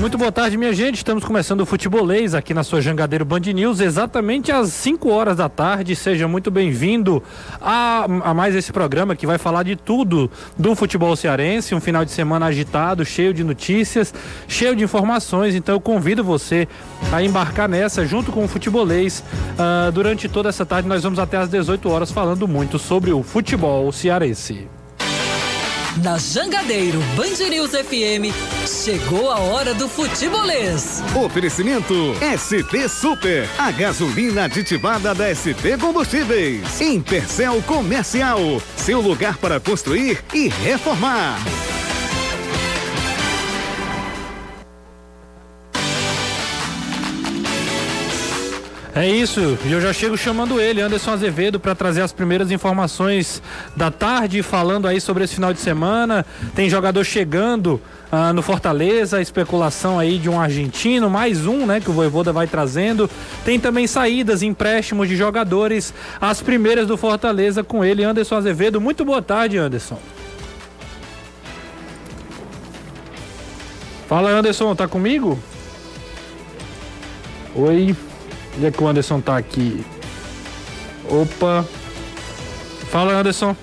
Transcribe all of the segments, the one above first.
Muito boa tarde, minha gente. Estamos começando o Futebolês aqui na sua Jangadeiro Band News, exatamente às 5 horas da tarde. Seja muito bem-vindo a, a, mais esse programa que vai falar de tudo do futebol cearense. Um final de semana agitado, cheio de notícias, cheio de informações. Então eu convido você a embarcar nessa junto com o Futebolês. Uh, durante toda essa tarde, nós vamos até às 18 horas falando muito sobre o futebol cearense. Na Jangadeiro Band News FM, chegou a hora do futebolês. Oferecimento ST Super, a gasolina aditivada da ST Combustíveis. Impercel Comercial, seu lugar para construir e reformar. É isso, e eu já chego chamando ele, Anderson Azevedo, para trazer as primeiras informações da tarde, falando aí sobre esse final de semana. Tem jogador chegando ah, no Fortaleza, especulação aí de um argentino, mais um, né, que o Voivoda vai trazendo. Tem também saídas, empréstimos de jogadores, as primeiras do Fortaleza com ele, Anderson Azevedo. Muito boa tarde, Anderson. Fala, Anderson, tá comigo? Oi. Onde é que o Anderson tá aqui? Opa. Fala, Anderson.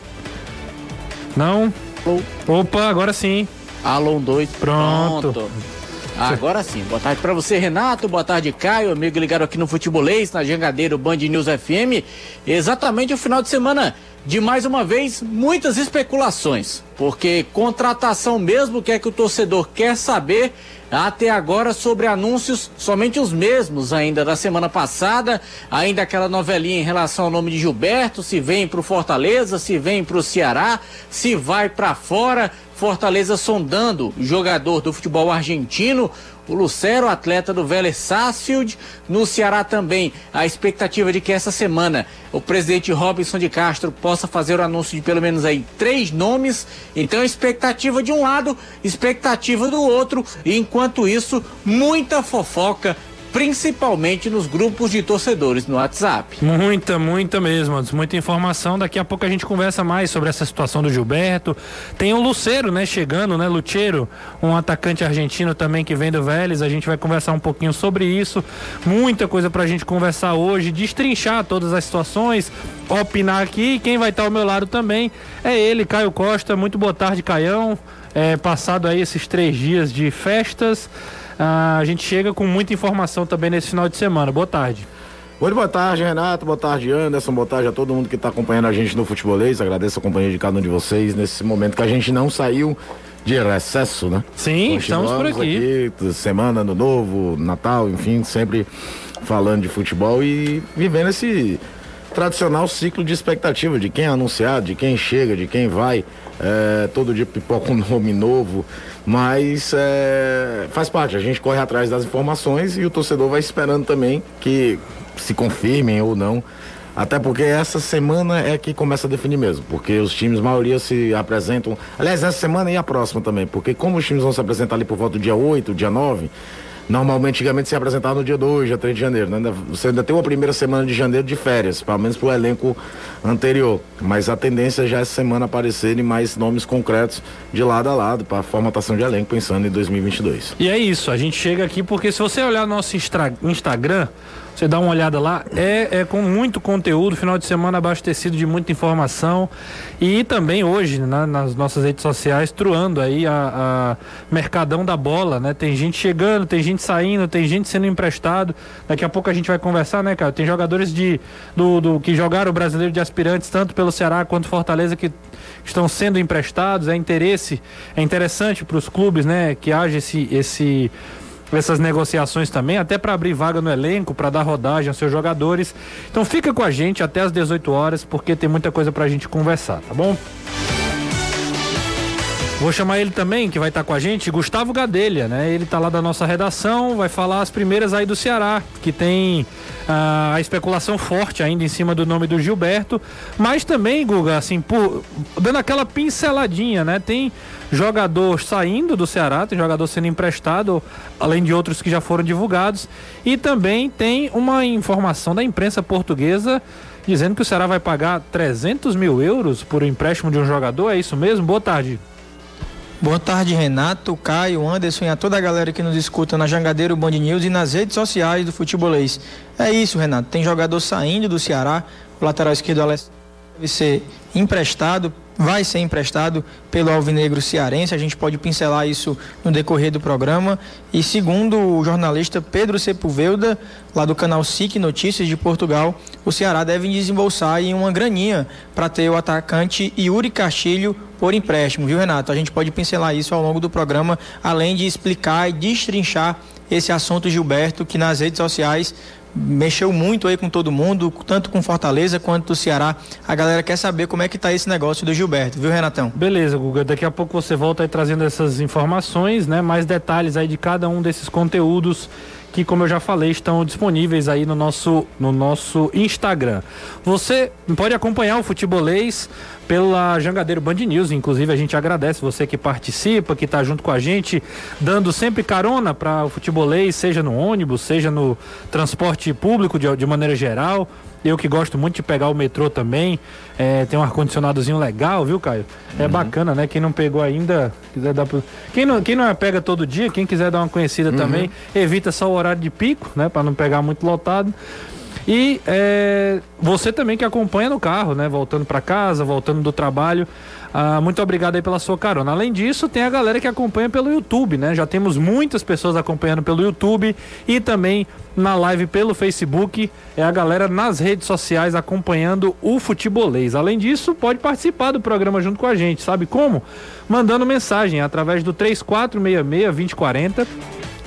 Não? Opa, agora sim. Alô, um, dois. Pronto. Pronto. Agora sim. Boa tarde para você, Renato. Boa tarde, Caio, amigo ligado aqui no Futebolês, na Jangadeiro Band News FM. Exatamente o final de semana de mais uma vez muitas especulações, porque contratação mesmo que é que o torcedor quer saber até agora sobre anúncios, somente os mesmos ainda da semana passada, ainda aquela novelinha em relação ao nome de Gilberto, se vem para o Fortaleza, se vem para o Ceará, se vai para fora, Fortaleza sondando jogador do futebol argentino, o Lucero, atleta do Vélez Sarsfield. No Ceará também, a expectativa de que essa semana o presidente Robinson de Castro possa fazer o anúncio de pelo menos aí três nomes. Então, expectativa de um lado, expectativa do outro. E enquanto isso, muita fofoca principalmente nos grupos de torcedores no WhatsApp. Muita, muita mesmo, muita informação. Daqui a pouco a gente conversa mais sobre essa situação do Gilberto. Tem o Luceiro, né, chegando, né, Lucheiro, um atacante argentino também que vem do Vélez. A gente vai conversar um pouquinho sobre isso. Muita coisa pra gente conversar hoje, destrinchar todas as situações, opinar aqui. Quem vai estar ao meu lado também é ele, Caio Costa. Muito boa tarde, Caião. É, passado aí esses três dias de festas. Ah, a gente chega com muita informação também nesse final de semana. Boa tarde. Muito boa tarde, Renato. Boa tarde, Anderson. Boa tarde a todo mundo que está acompanhando a gente no Futebolês. Agradeço a companhia de cada um de vocês nesse momento que a gente não saiu de recesso, né? Sim, estamos por aqui. aqui. Semana, ano novo, Natal, enfim, sempre falando de futebol e vivendo esse tradicional ciclo de expectativa de quem é anunciado, de quem chega, de quem vai. É, todo dia pipoca um nome novo, mas é, faz parte, a gente corre atrás das informações e o torcedor vai esperando também que se confirmem ou não. Até porque essa semana é que começa a definir mesmo, porque os times, maioria se apresentam. Aliás, essa semana e a próxima também, porque como os times vão se apresentar ali por volta do dia 8, dia 9, Normalmente, antigamente, se apresentava no dia 2, dia 3 de janeiro. Né? Você ainda tem uma primeira semana de janeiro de férias, pelo menos para o elenco anterior. Mas a tendência já é essa semana aparecerem mais nomes concretos de lado a lado para a formatação de elenco, pensando em 2022. E é isso, a gente chega aqui porque se você olhar nosso Instagram, você dá uma olhada lá, é, é com muito conteúdo, final de semana abastecido de muita informação e também hoje né, nas nossas redes sociais truando aí a, a, mercadão da bola, né? Tem gente chegando, tem gente saindo, tem gente sendo emprestado. Daqui a pouco a gente vai conversar, né, cara? Tem jogadores de do, do que jogaram o brasileiro de aspirantes tanto pelo Ceará quanto Fortaleza que estão sendo emprestados. É interesse, é interessante para os clubes, né, que haja esse esse essas negociações também, até para abrir vaga no elenco, para dar rodagem aos seus jogadores. Então fica com a gente até às 18 horas, porque tem muita coisa para a gente conversar, tá bom? Vou chamar ele também, que vai estar tá com a gente, Gustavo Gadelha, né? Ele está lá da nossa redação, vai falar as primeiras aí do Ceará, que tem a especulação forte ainda em cima do nome do Gilberto, mas também, Guga, assim, por, dando aquela pinceladinha, né? Tem jogador saindo do Ceará, tem jogador sendo emprestado, além de outros que já foram divulgados, e também tem uma informação da imprensa portuguesa dizendo que o Ceará vai pagar 300 mil euros por empréstimo de um jogador, é isso mesmo? Boa tarde. Boa tarde, Renato, Caio, Anderson e a toda a galera que nos escuta na Jangadeiro Band News e nas redes sociais do futebolês. É isso, Renato. Tem jogador saindo do Ceará, o lateral esquerdo Alessandro deve ser emprestado vai ser emprestado pelo Alvinegro Cearense. A gente pode pincelar isso no decorrer do programa. E segundo o jornalista Pedro Sepulveda, lá do canal SIC Notícias de Portugal, o Ceará deve desembolsar em uma graninha para ter o atacante Yuri Castilho por empréstimo, viu, Renato? A gente pode pincelar isso ao longo do programa, além de explicar e destrinchar esse assunto Gilberto, que nas redes sociais mexeu muito aí com todo mundo, tanto com Fortaleza quanto do Ceará. A galera quer saber como é que tá esse negócio do Gilberto, viu, Renatão? Beleza, Guga. Daqui a pouco você volta aí trazendo essas informações, né? Mais detalhes aí de cada um desses conteúdos que, como eu já falei, estão disponíveis aí no nosso, no nosso Instagram. Você pode acompanhar o Futebolês pela Jangadeiro Band News, inclusive a gente agradece você que participa, que está junto com a gente, dando sempre carona para o futebolês, seja no ônibus, seja no transporte público de, de maneira geral. Eu que gosto muito de pegar o metrô também. É, tem um ar-condicionadozinho legal, viu, Caio? É uhum. bacana, né? Quem não pegou ainda, quiser dar pro... quem, não, quem não pega todo dia, quem quiser dar uma conhecida uhum. também, evita só o horário de pico, né? Para não pegar muito lotado. E é, você também que acompanha no carro, né? Voltando para casa, voltando do trabalho. Ah, muito obrigado aí pela sua carona. Além disso, tem a galera que acompanha pelo YouTube, né? Já temos muitas pessoas acompanhando pelo YouTube e também na live pelo Facebook. É a galera nas redes sociais acompanhando o futebolês. Além disso, pode participar do programa junto com a gente, sabe como? Mandando mensagem através do 3466 2040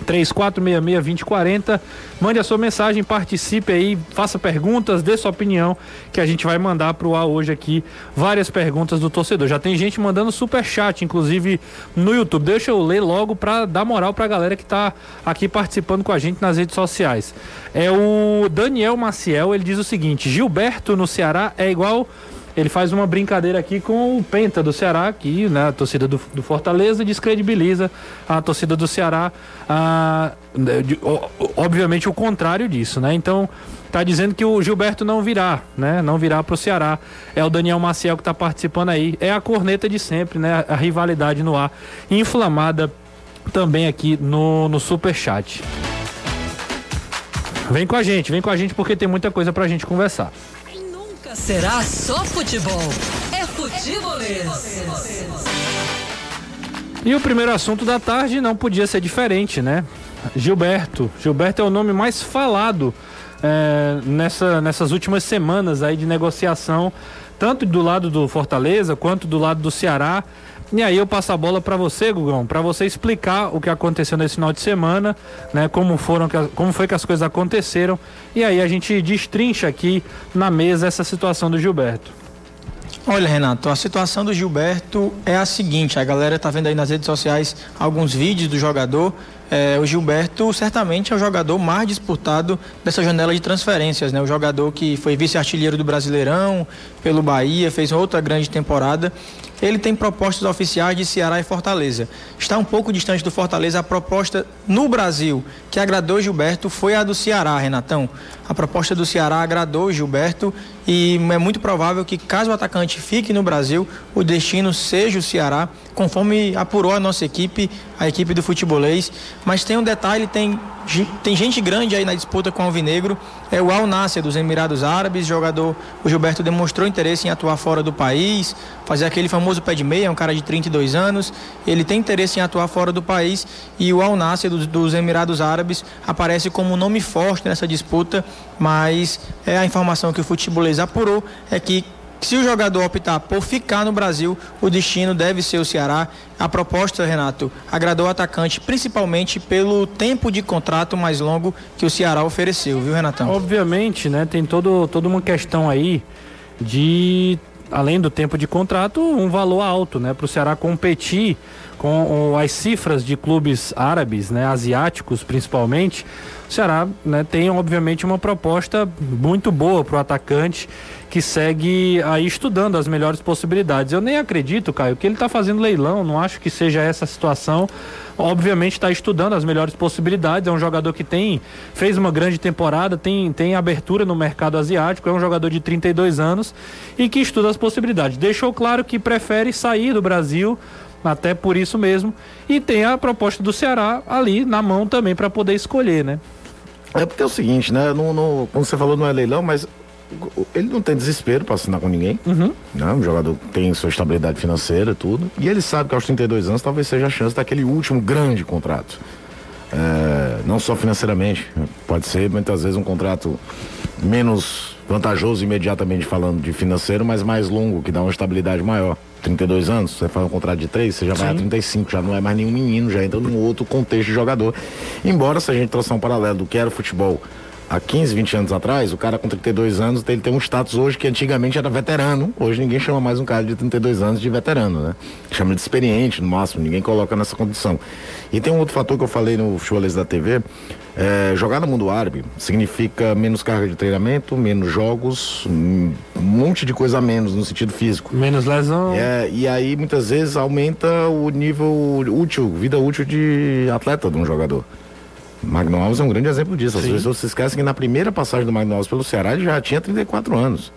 3466-2040. Mande a sua mensagem, participe aí, faça perguntas, dê sua opinião, que a gente vai mandar para o ar hoje aqui várias perguntas do torcedor. Já tem gente mandando super chat, inclusive no YouTube. Deixa eu ler logo para dar moral para a galera que está aqui participando com a gente nas redes sociais. É o Daniel Maciel, ele diz o seguinte: Gilberto no Ceará é igual ele faz uma brincadeira aqui com o Penta do Ceará, que né, a torcida do, do Fortaleza descredibiliza a torcida do Ceará. Ah, de, obviamente o contrário disso, né? Então tá dizendo que o Gilberto não virá, né? Não virá pro Ceará. É o Daniel Maciel que tá participando aí. É a corneta de sempre, né? A, a rivalidade no ar, inflamada também aqui no, no Super Chat. Vem com a gente, vem com a gente porque tem muita coisa pra gente conversar será só futebol. É futebolês. E o primeiro assunto da tarde não podia ser diferente, né? Gilberto. Gilberto é o nome mais falado é, nessa, nessas últimas semanas aí de negociação, tanto do lado do Fortaleza quanto do lado do Ceará. E aí eu passo a bola para você, Gugão, para você explicar o que aconteceu nesse final de semana, né? Como foram, como foi que as coisas aconteceram. E aí a gente destrincha aqui na mesa essa situação do Gilberto. Olha, Renato, a situação do Gilberto é a seguinte: a galera tá vendo aí nas redes sociais alguns vídeos do jogador. É, o Gilberto certamente é o jogador mais disputado dessa janela de transferências, né? O jogador que foi vice-artilheiro do Brasileirão pelo Bahia, fez outra grande temporada ele tem propostas oficiais de Ceará e Fortaleza. Está um pouco distante do Fortaleza a proposta no Brasil que agradou Gilberto foi a do Ceará, Renatão. A proposta do Ceará agradou Gilberto e é muito provável que caso o atacante fique no Brasil, o destino seja o Ceará, conforme apurou a nossa equipe, a equipe do futebolês. Mas tem um detalhe, tem tem gente grande aí na disputa com o Alvinegro. É o Al Nasser dos Emirados Árabes, jogador. O Gilberto demonstrou interesse em atuar fora do país, fazer aquele famoso pé de meia, um cara de 32 anos. Ele tem interesse em atuar fora do país e o Al Nasser dos, dos Emirados Árabes aparece como um nome forte nessa disputa, mas é a informação que o futebolês apurou é que se o jogador optar por ficar no Brasil, o destino deve ser o Ceará. A proposta, Renato, agradou o atacante, principalmente pelo tempo de contrato mais longo que o Ceará ofereceu, viu, Renatão? Obviamente, né? Tem todo, toda uma questão aí de, além do tempo de contrato, um valor alto, né? Para o Ceará competir com as cifras de clubes árabes, né? Asiáticos principalmente. O Ceará né, tem, obviamente, uma proposta muito boa para o atacante que segue aí estudando as melhores possibilidades. Eu nem acredito, Caio, que ele está fazendo leilão, não acho que seja essa a situação. Obviamente está estudando as melhores possibilidades. É um jogador que tem fez uma grande temporada, tem, tem abertura no mercado asiático, é um jogador de 32 anos e que estuda as possibilidades. Deixou claro que prefere sair do Brasil até por isso mesmo. E tem a proposta do Ceará ali na mão também para poder escolher, né? É porque é o seguinte, né? No, no, como você falou, não é leilão, mas ele não tem desespero para assinar com ninguém. Uhum. Né? O jogador tem sua estabilidade financeira, tudo. E ele sabe que aos 32 anos talvez seja a chance daquele último grande contrato. É, não só financeiramente, pode ser muitas vezes um contrato menos vantajoso imediatamente falando de financeiro, mas mais longo, que dá uma estabilidade maior. 32 anos, você faz um contrato de 3, você já Sim. vai a 35, já não é mais nenhum menino, já entra num outro contexto de jogador. Embora se a gente traçar um paralelo do que era o futebol há 15, 20 anos atrás, o cara com 32 anos ele tem um status hoje que antigamente era veterano. Hoje ninguém chama mais um cara de 32 anos de veterano, né? Chama de experiente no máximo, ninguém coloca nessa condição. E tem um outro fator que eu falei no Futebolês da TV. É, jogar no mundo árabe significa menos carga de treinamento, menos jogos, um monte de coisa a menos no sentido físico. Menos lesão. É, e aí muitas vezes aumenta o nível útil, vida útil de atleta de um jogador. Magno Alves é um grande exemplo disso. As Sim. pessoas se esquecem que na primeira passagem do Magno Alves pelo Ceará ele já tinha 34 anos.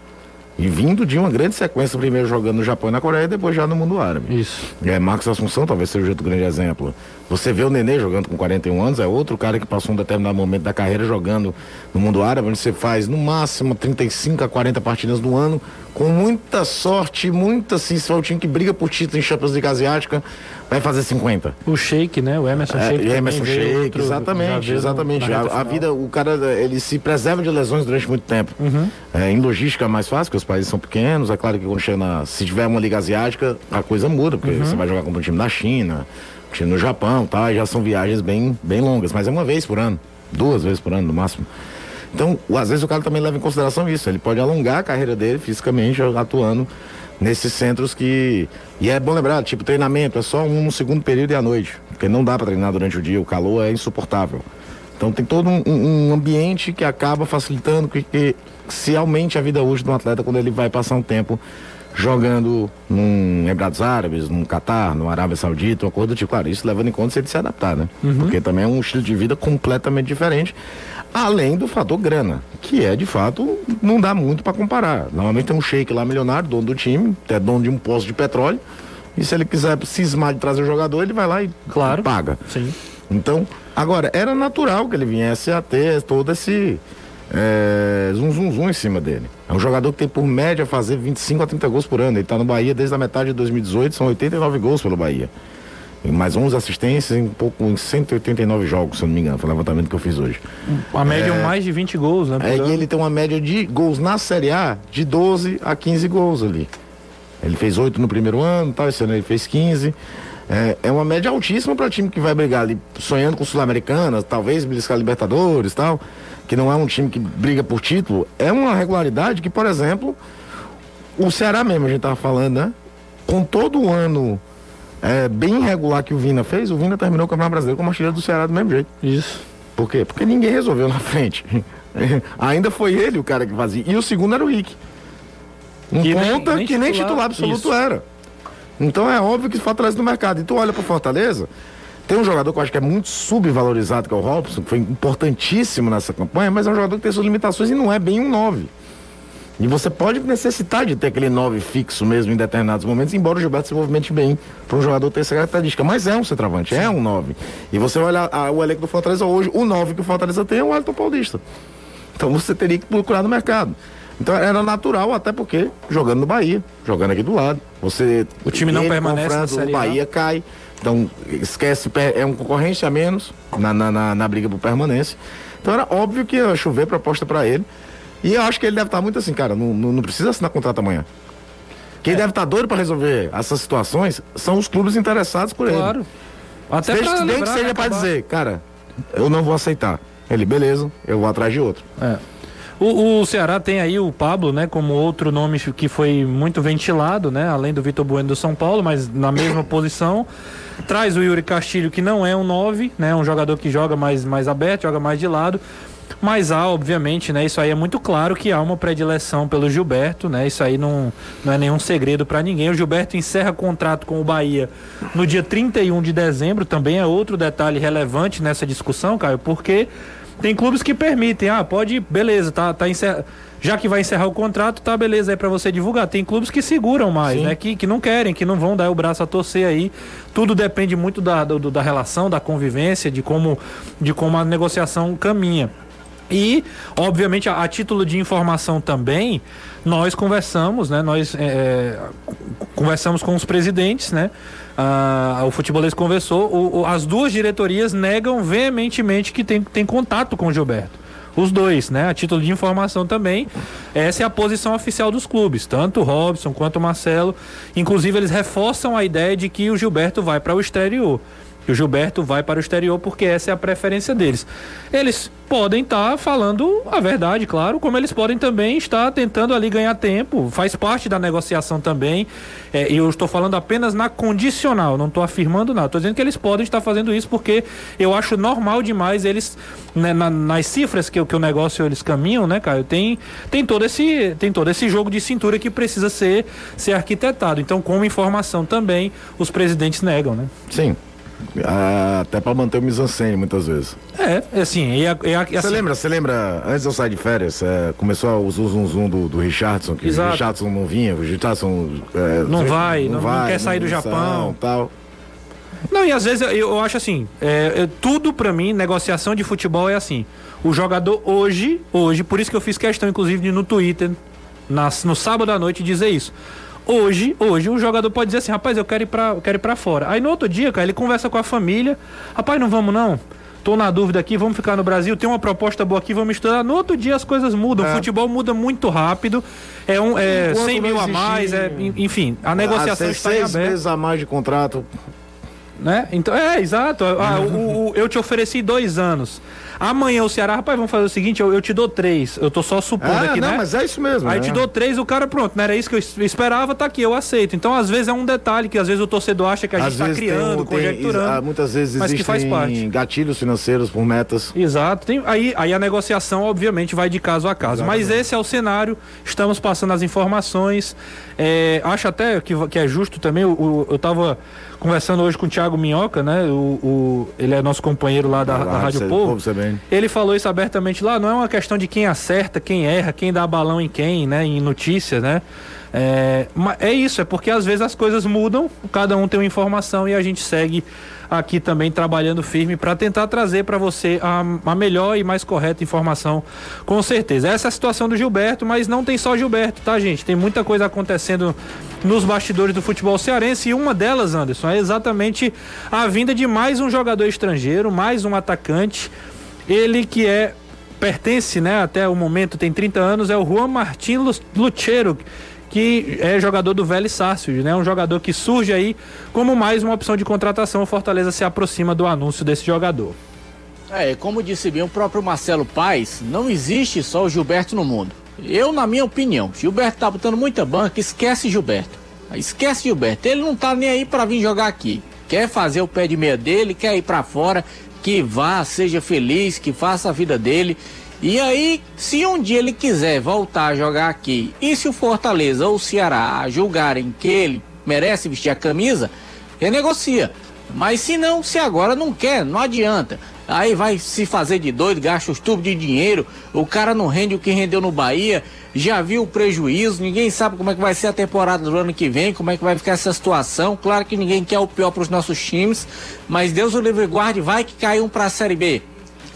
E vindo de uma grande sequência, primeiro jogando no Japão e na Coreia, e depois já no mundo árabe. Isso. É, Marcos Assunção talvez seja outro grande exemplo. Você vê o Nenê jogando com 41 anos, é outro cara que passou um determinado momento da carreira jogando no mundo árabe, onde você faz no máximo 35 a 40 partidas no ano, com muita sorte, muita assim, se for o time que briga por título em Champions League Asiática, vai fazer 50. O Sheik, né? O Emerson é, Sheik. Emerson Sheik, exatamente, exatamente. A, a, vida, o cara, ele se preserva de lesões durante muito tempo. Uhum. É, em logística é mais fácil, porque os países são pequenos. É claro que quando chega na, se tiver uma liga asiática, a coisa muda, porque uhum. você vai jogar contra um time da China, no Japão, tá? Já são viagens bem, bem longas, mas é uma vez por ano, duas vezes por ano no máximo. Então, às vezes o cara também leva em consideração isso. Ele pode alongar a carreira dele fisicamente atuando nesses centros que. E é bom lembrar, tipo, treinamento é só um no segundo período e à noite. Porque não dá para treinar durante o dia, o calor é insuportável. Então tem todo um, um ambiente que acaba facilitando que, que se aumente a vida útil do atleta quando ele vai passar um tempo jogando num Emirados Árabes, num Catar, numa Arábia Saudita, uma coisa do tipo. Claro, isso levando em conta se ele se adaptar, né? Uhum. Porque também é um estilo de vida completamente diferente, além do fator grana, que é de fato, não dá muito para comparar. Normalmente tem um shake lá milionário, dono do time, é dono de um posto de petróleo, e se ele quiser cismar de trazer o jogador, ele vai lá e, claro. paga. Sim. Então, agora, era natural que ele viesse a ter todo esse é, zum, zum, zum em cima dele. É um jogador que tem por média fazer 25 a 30 gols por ano. Ele está no Bahia desde a metade de 2018, são 89 gols pelo Bahia. E mais 11 assistências em pouco em 189 jogos, se eu não me engano, foi o levantamento que eu fiz hoje. A média é, mais de 20 gols, né? É, e ele tem uma média de gols na Série A de 12 a 15 gols ali. Ele fez 8 no primeiro ano, tal, esse ano ele fez 15. É, é uma média altíssima para time que vai brigar ali, sonhando com Sul-Americana, talvez beliscar Libertadores tal que não é um time que briga por título, é uma regularidade que, por exemplo, o Ceará mesmo, a gente tava falando, né? Com todo o ano é, bem irregular que o Vina fez, o Vina terminou o Campeonato Brasileiro como artilheiro do Ceará do mesmo jeito. Isso. Por quê? Porque ninguém resolveu na frente. Ainda foi ele o cara que fazia. E o segundo era o Rick. Um que ponta nem, nem que nem titular absoluto Isso. era. Então é óbvio que Fortaleza no mercado. E tu olha pro Fortaleza, tem um jogador que eu acho que é muito subvalorizado, que é o Robson, que foi importantíssimo nessa campanha, mas é um jogador que tem suas limitações e não é bem um 9. E você pode necessitar de ter aquele 9 fixo mesmo em determinados momentos, embora o Gilberto se movimente bem para um jogador ter essa característica. Mas é um centroavante, é um 9. E você olha a, o elenco do Fortaleza hoje, o 9 que o Fortaleza tem é o Elton Paulista. Então você teria que procurar no mercado. Então era natural, até porque jogando no Bahia, jogando aqui do lado. Você. O time não permanece. o Bahia cai. Então, esquece, é uma concorrência a menos na, na, na, na briga por permanência. Então era óbvio que ia chover proposta para ele. E eu acho que ele deve estar muito assim, cara, não, não, não precisa assinar contrato amanhã. Quem é. deve estar doido para resolver essas situações são os clubes interessados por claro. ele. Claro. Até Desde, nem que seja para dizer, cara, eu não vou aceitar. Ele, beleza, eu vou atrás de outro. É. O, o, Ceará tem aí o Pablo, né, como outro nome que foi muito ventilado, né, além do Vitor Bueno do São Paulo, mas na mesma posição. Traz o Yuri Castilho, que não é um 9, né, um jogador que joga mais, mais aberto, joga mais de lado. Mas há, obviamente, né? Isso aí é muito claro que há uma predileção pelo Gilberto, né? Isso aí não, não é nenhum segredo para ninguém. O Gilberto encerra contrato com o Bahia no dia 31 de dezembro, também é outro detalhe relevante nessa discussão, Caio, porque Tem clubes que permitem, ah, pode, beleza, tá, tá encerrado já que vai encerrar o contrato, tá beleza aí para você divulgar. Tem clubes que seguram mais, Sim. né? Que, que não querem, que não vão dar o braço a torcer aí. Tudo depende muito da, do, da relação, da convivência, de como, de como a negociação caminha. E, obviamente, a, a, título de informação também, nós conversamos, né? Nós é, é conversamos com os presidentes, né? Ah, o futebolês conversou, o, o, as duas diretorias negam veementemente que tem, tem contato com o Gilberto. Os dois, né? A título de informação também. Essa é a posição oficial dos clubes, tanto o Robson quanto o Marcelo. Inclusive, eles reforçam a ideia de que o Gilberto vai para o exterior que o Gilberto vai para o exterior porque essa é a preferência deles. Eles podem estar tá falando a verdade, claro, como eles podem também estar tentando ali ganhar tempo, faz parte da negociação também. É, e eu estou falando apenas na condicional, não estou afirmando nada. Estou dizendo que eles podem estar fazendo isso porque eu acho normal demais eles, né, na, nas cifras que, que o negócio eles caminham, né, Caio? Tem, tem, todo esse, tem todo esse jogo de cintura que precisa ser, ser arquitetado. Então, como informação também, os presidentes negam, né? Sim. Até para manter o mise muitas vezes. É, é assim. E, e, assim. Você lembra, você lembra, antes de eu sair de férias, é, começou o zoom zoom do, do Richardson, que Exato. o Richardson não vinha, o Richardson. É, não, vai, não, não, vai, não quer sair do Japão. tal. Não, e às vezes eu, eu acho assim, é, tudo para mim, negociação de futebol é assim. O jogador hoje, hoje, por isso que eu fiz questão, inclusive, de no Twitter, nas, no sábado à noite, dizer isso. Hoje, hoje, o jogador pode dizer assim, rapaz, eu quero ir pra, eu quero ir pra fora. Aí no outro dia, cara, ele conversa com a família, rapaz, não vamos não. Tô na dúvida aqui, vamos ficar no Brasil, tem uma proposta boa aqui, vamos estudar. No outro dia as coisas mudam, é. o futebol muda muito rápido. É, um, é 100 mil a mais, é, enfim, a negociação ah, está seis em aberto. meses a mais de contrato. Né? Então, é, exato. Ah, o, o, eu te ofereci dois anos. Amanhã o Ceará, rapaz, vamos fazer o seguinte, eu, eu te dou três. Eu tô só supondo é, aqui, não, né? mas é isso mesmo. Aí é. te dou três, o cara, pronto, não era isso que eu esperava, tá aqui, eu aceito. Então, às vezes, é um detalhe que às vezes o torcedor acha que a gente está criando, tem, conjecturando. Tem, muitas vezes mas que faz parte. gatilhos financeiros por metas. Exato. Tem, aí, aí a negociação, obviamente, vai de caso a caso. Exatamente. Mas esse é o cenário, estamos passando as informações. É, acho até que, que é justo também, o, eu estava conversando hoje com o Thiago Minhoca, né? O, o, ele é nosso companheiro lá da, da Rádio Povo. Povo ele falou isso abertamente lá, não é uma questão de quem acerta, quem erra, quem dá balão em quem, né? Em notícias, né? É, é isso, é porque às vezes as coisas mudam, cada um tem uma informação e a gente segue aqui também trabalhando firme para tentar trazer para você a, a, melhor e mais correta informação, com certeza. Essa é a situação do Gilberto, mas não tem só Gilberto, tá, gente? Tem muita coisa acontecendo nos bastidores do futebol cearense e uma delas, Anderson, é exatamente a vinda de mais um jogador estrangeiro, mais um atacante. Ele que é pertence, né, até o momento tem 30 anos, é o Juan Martin Luchero que é jogador do Vélez Sarsfield, né? Um jogador que surge aí como mais uma opção de contratação. O Fortaleza se aproxima do anúncio desse jogador. É, como disse bem o próprio Marcelo Paes, não existe só o Gilberto no mundo. Eu, na minha opinião, Gilberto tá botando muita banca, esquece Gilberto. Esquece Gilberto, ele não tá nem aí para vir jogar aqui. Quer fazer o pé de meia dele, quer ir para fora, que vá, seja feliz, que faça a vida dele. E aí, se um dia ele quiser voltar a jogar aqui, e se o Fortaleza ou o Ceará julgarem que ele merece vestir a camisa, renegocia. Mas se não, se agora não quer, não adianta. Aí vai se fazer de doido, gasta os tubos de dinheiro, o cara não rende o que rendeu no Bahia, já viu o prejuízo, ninguém sabe como é que vai ser a temporada do ano que vem, como é que vai ficar essa situação. Claro que ninguém quer o pior para os nossos times, mas Deus o livre guarde, vai que cai um para a Série B.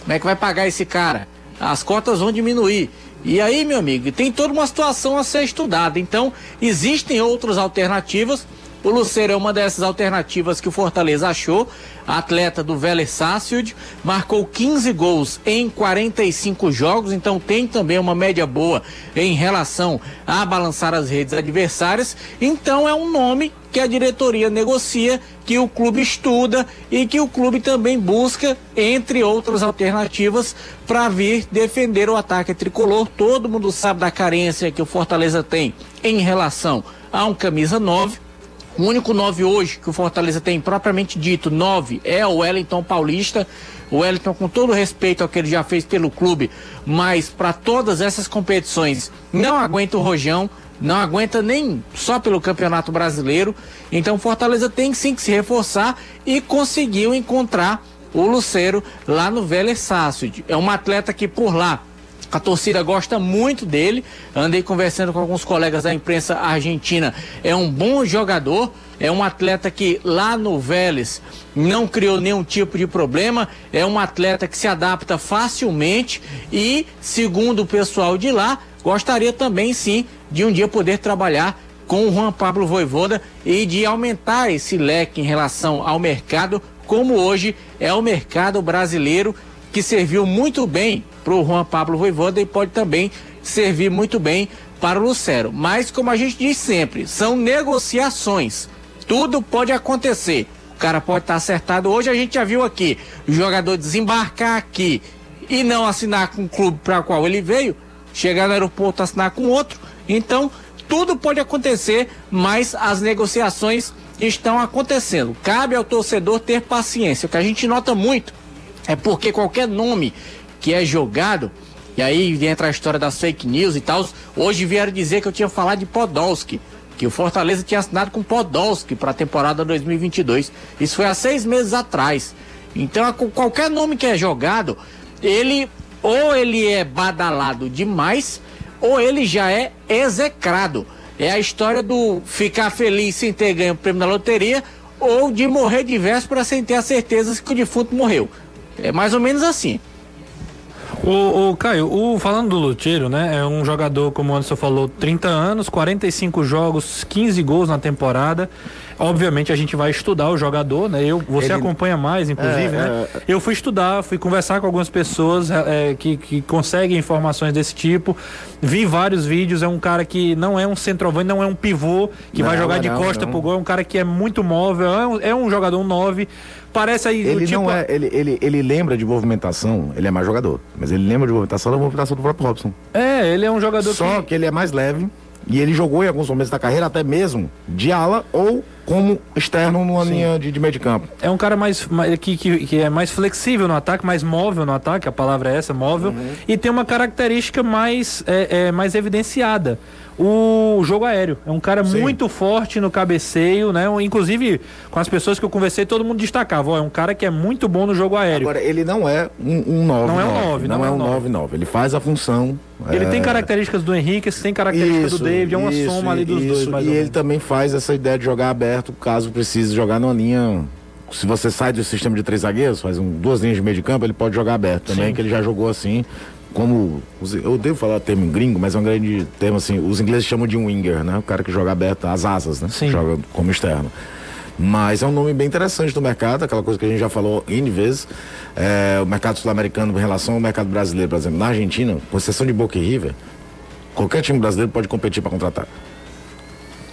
Como é que vai pagar esse cara? as cotas vão diminuir. E aí, meu amigo, tem toda uma situação a ser estudada. Então, existem outras alternativas. O Luceiro é uma dessas alternativas que o Fortaleza achou. Atleta do Vélez Sarsfield, marcou 15 gols em 45 jogos, então tem também uma média boa em relação a balançar as redes adversárias. Então é um nome que a diretoria negocia, que o clube estuda e que o clube também busca, entre outras alternativas, para vir defender o ataque tricolor. Todo mundo sabe da carência que o Fortaleza tem em relação a um camisa 9 o único 9 hoje que o Fortaleza tem propriamente dito 9 é o Wellington Paulista. O Wellington, com todo respeito ao que ele já fez pelo clube, mas para todas essas competições não aguenta o Rojão, não aguenta nem só pelo Campeonato Brasileiro. Então Fortaleza tem sim que se reforçar e conseguiu encontrar o Lucero lá no Vélez Sarsfield. É um atleta que por lá a torcida gosta muito dele. Andei conversando com alguns colegas da imprensa argentina. É um bom jogador, é um atleta que lá no Vélez não criou nenhum tipo de problema. É um atleta que se adapta facilmente e, segundo o pessoal de lá, gostaria também sim de um dia poder trabalhar com o Juan Pablo Voivoda e de aumentar esse leque em relação ao mercado, como hoje é o mercado brasileiro que serviu muito bem para o Juan Pablo Voivoda e pode também servir muito bem para o Lucero. Mas, como a gente diz sempre, são negociações. Tudo pode acontecer. O cara pode estar acertado. Hoje a gente já viu aqui o jogador desembarcar aqui e não assinar com o clube para o qual ele veio, chegar no aeroporto assinar com outro. Então, tudo pode acontecer, mas as negociações estão acontecendo. Cabe ao torcedor ter paciência. O que a gente nota muito é porque qualquer nome que é jogado, e aí entra a história das fake news e tal, hoje vieram dizer que eu tinha falado de Podolski, que o Fortaleza tinha assinado com Podolski para a temporada 2022. Isso foi há seis meses atrás. Então, qualquer nome que é jogado, ele ou ele é badalado demais, ou ele já é execrado. É a história do ficar feliz sem ter ganho o prêmio da loteria, ou de morrer de véspera sem ter a certeza que o defunto morreu. É mais ou menos assim. O, o Caio, o, falando do Luteiro, né? É um jogador, como o Anderson falou, 30 anos, 45 jogos, 15 gols na temporada. Obviamente a gente vai estudar o jogador, né? Eu, você Ele... acompanha mais, inclusive, é, né? É... Eu fui estudar, fui conversar com algumas pessoas é, é, que, que conseguem informações desse tipo. Vi vários vídeos, é um cara que não é um centroavante, não é um pivô que não, vai jogar de costa não. pro gol, é um cara que é muito móvel, é um, é um jogador um 9 parece aí. Ele tipo... não é. Ele, ele, ele lembra de movimentação, ele é mais jogador. Mas ele lembra de movimentação da movimentação do próprio Robson. É, ele é um jogador Só que... que ele é mais leve. E ele jogou em alguns momentos da carreira até mesmo de ala ou como externo numa Sim. linha de, de meio de campo. É um cara mais, mais que, que, que, é mais flexível no ataque, mais móvel no ataque, a palavra é essa, móvel, uhum. e tem uma característica mais, é, é, mais evidenciada o jogo aéreo. É um cara Sim. muito forte no cabeceio, né? Inclusive, com as pessoas que eu conversei, todo mundo destacava. Ó, é um cara que é muito bom no jogo aéreo. Agora, ele não é um 9. Não é um 9, não, não é, é um 9, 9. Ele faz a função. Ele é... tem características do Henrique, tem características isso, do David, é uma isso, soma ali dos isso, dois. e ele também faz essa ideia de jogar aberto, caso precise jogar numa linha se você sai do sistema de três zagueiros, faz um, duas linhas de meio de campo, ele pode jogar aberto também, Sim. que ele já jogou assim como eu devo falar termo gringo, mas é um grande termo assim, os ingleses chamam de winger, né? O cara que joga aberto as asas, né? Sim. Joga como externo. Mas é um nome bem interessante do mercado, aquela coisa que a gente já falou N vezes. É, o mercado sul-americano em relação ao mercado brasileiro, por exemplo, na Argentina, com exceção de Boca e River, qualquer time brasileiro pode competir para contratar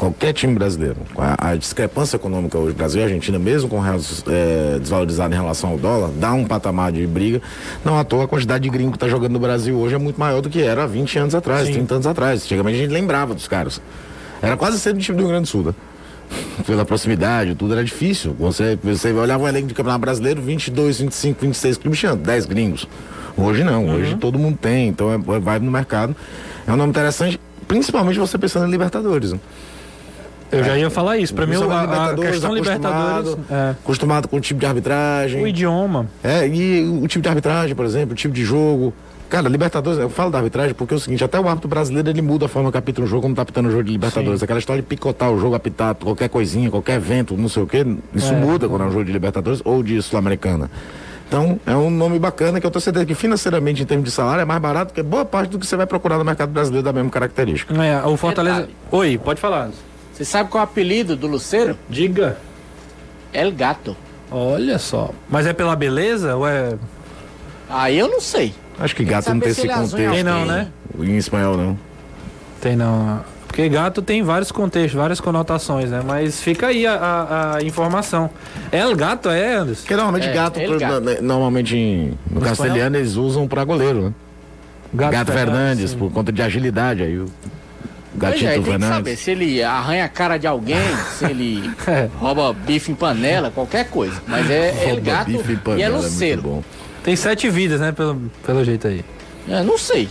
qualquer time brasileiro. A, a, discrepância econômica hoje, Brasil e Argentina, mesmo com real é, desvalorizado em relação ao dólar, dá um patamar de briga. Não à toa a quantidade de gringo que está jogando no Brasil hoje é muito maior do que era há 20 anos atrás, Sim. 30 anos atrás. Antigamente a gente lembrava dos caras. Era quase sempre o time do Rio Grande do Sul, né? Pela proximidade, tudo era difícil. Você, você olhava o elenco de campeonato brasileiro, 22, 25, 26 clubes tinham 10 gringos. Hoje não, uhum. hoje todo mundo tem, então é, vai no mercado. É um nome interessante, principalmente você pensando em Libertadores. Né? Eu já ia falar isso. Para mim, a, a questão Libertadores. É. Acostumado com o tipo de arbitragem. O idioma. É, e o tipo de arbitragem, por exemplo, o tipo de jogo. Cara, Libertadores, eu falo da arbitragem porque é o seguinte, até o árbitro brasileiro ele muda a forma que apita um jogo, como tá apitando o jogo de Libertadores. Sim. Aquela história de picotar o jogo, apitar qualquer coisinha, qualquer evento, não sei o quê, isso é. muda quando é um jogo de Libertadores ou de Sul-Americana. Então, é um nome bacana que eu tenho certeza que financeiramente, em termos de salário, é mais barato que boa parte do que você vai procurar no mercado brasileiro da mesma característica. É, o Fortaleza. Oi, pode falar. Você sabe qual é o apelido do Luceiro? Diga. El Gato. Olha só. Mas é pela beleza ou é. Aí eu não sei. Acho que gato não tem esse contexto. Tem não, né? Em espanhol não. Tem não. Porque gato tem vários contextos, várias conotações, né? Mas fica aí a, a, a informação. El gato é, Anderson? Porque normalmente é, gato, por, gato. Né, normalmente em, no, no castelhano eles usam para goleiro, né? Gato, gato Fernandes, Fernandes por conta de agilidade. Aí o Gatinho é, tem que saber se ele arranha a cara de alguém, se ele rouba bife em panela, qualquer coisa. Mas é, é gato e é luceiro. É tem sete vidas, né, pelo, pelo jeito aí. É, não sei.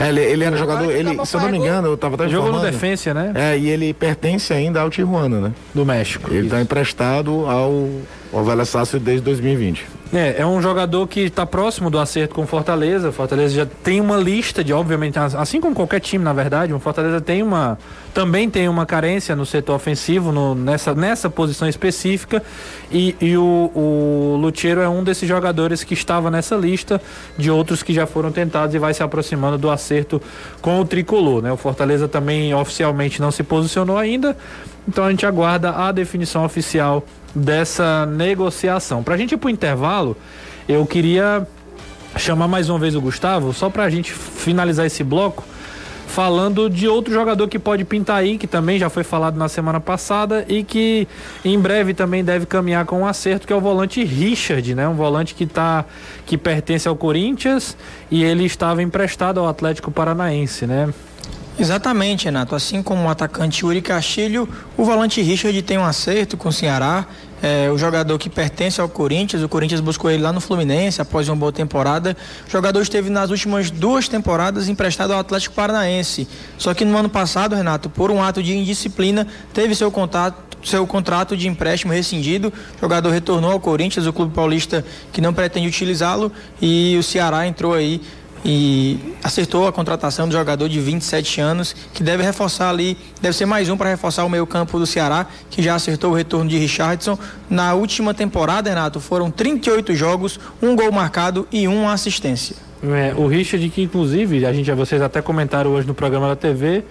É, ele, ele era jogador, ele, se eu não me engano, eu tava até Jogou no Defensa, né? É, e ele pertence ainda ao Tijuana, né? Do México. Ele está emprestado ao, ao Velha Sácio desde 2020. É, é um jogador que está próximo do acerto com Fortaleza. Fortaleza já tem uma lista de, obviamente, assim como qualquer time, na verdade, o Fortaleza tem uma. Também tem uma carência no setor ofensivo, no, nessa, nessa posição específica. E, e o, o Lucheiro é um desses jogadores que estava nessa lista de outros que já foram tentados e vai se aproximando do acerto com o tricolor. Né? O Fortaleza também oficialmente não se posicionou ainda. Então a gente aguarda a definição oficial dessa negociação. Para a gente ir para o intervalo, eu queria chamar mais uma vez o Gustavo, só para a gente finalizar esse bloco, falando de outro jogador que pode pintar aí, que também já foi falado na semana passada e que em breve também deve caminhar com um acerto, que é o volante Richard, né? Um volante que tá que pertence ao Corinthians e ele estava emprestado ao Atlético Paranaense, né? Exatamente, Renato. Assim como o atacante Uri Castilho, o volante Richard tem um acerto com o Ceará. É, o jogador que pertence ao Corinthians, o Corinthians buscou ele lá no Fluminense após uma boa temporada. O jogador esteve nas últimas duas temporadas emprestado ao Atlético Paranaense. Só que no ano passado, Renato, por um ato de indisciplina, teve seu contato seu contrato de empréstimo rescindido. O jogador retornou ao Corinthians, o clube paulista que não pretende utilizá-lo, e o Ceará entrou aí e acertou a contratação do jogador de 27 anos, que deve reforçar ali, deve ser mais um para reforçar o meio-campo do Ceará, que já acertou o retorno de Richardson. Na última temporada, Renato, foram 38 jogos, um gol marcado e uma assistência. É, o Richard, que inclusive, a gente, vocês até comentaram hoje no programa da TV,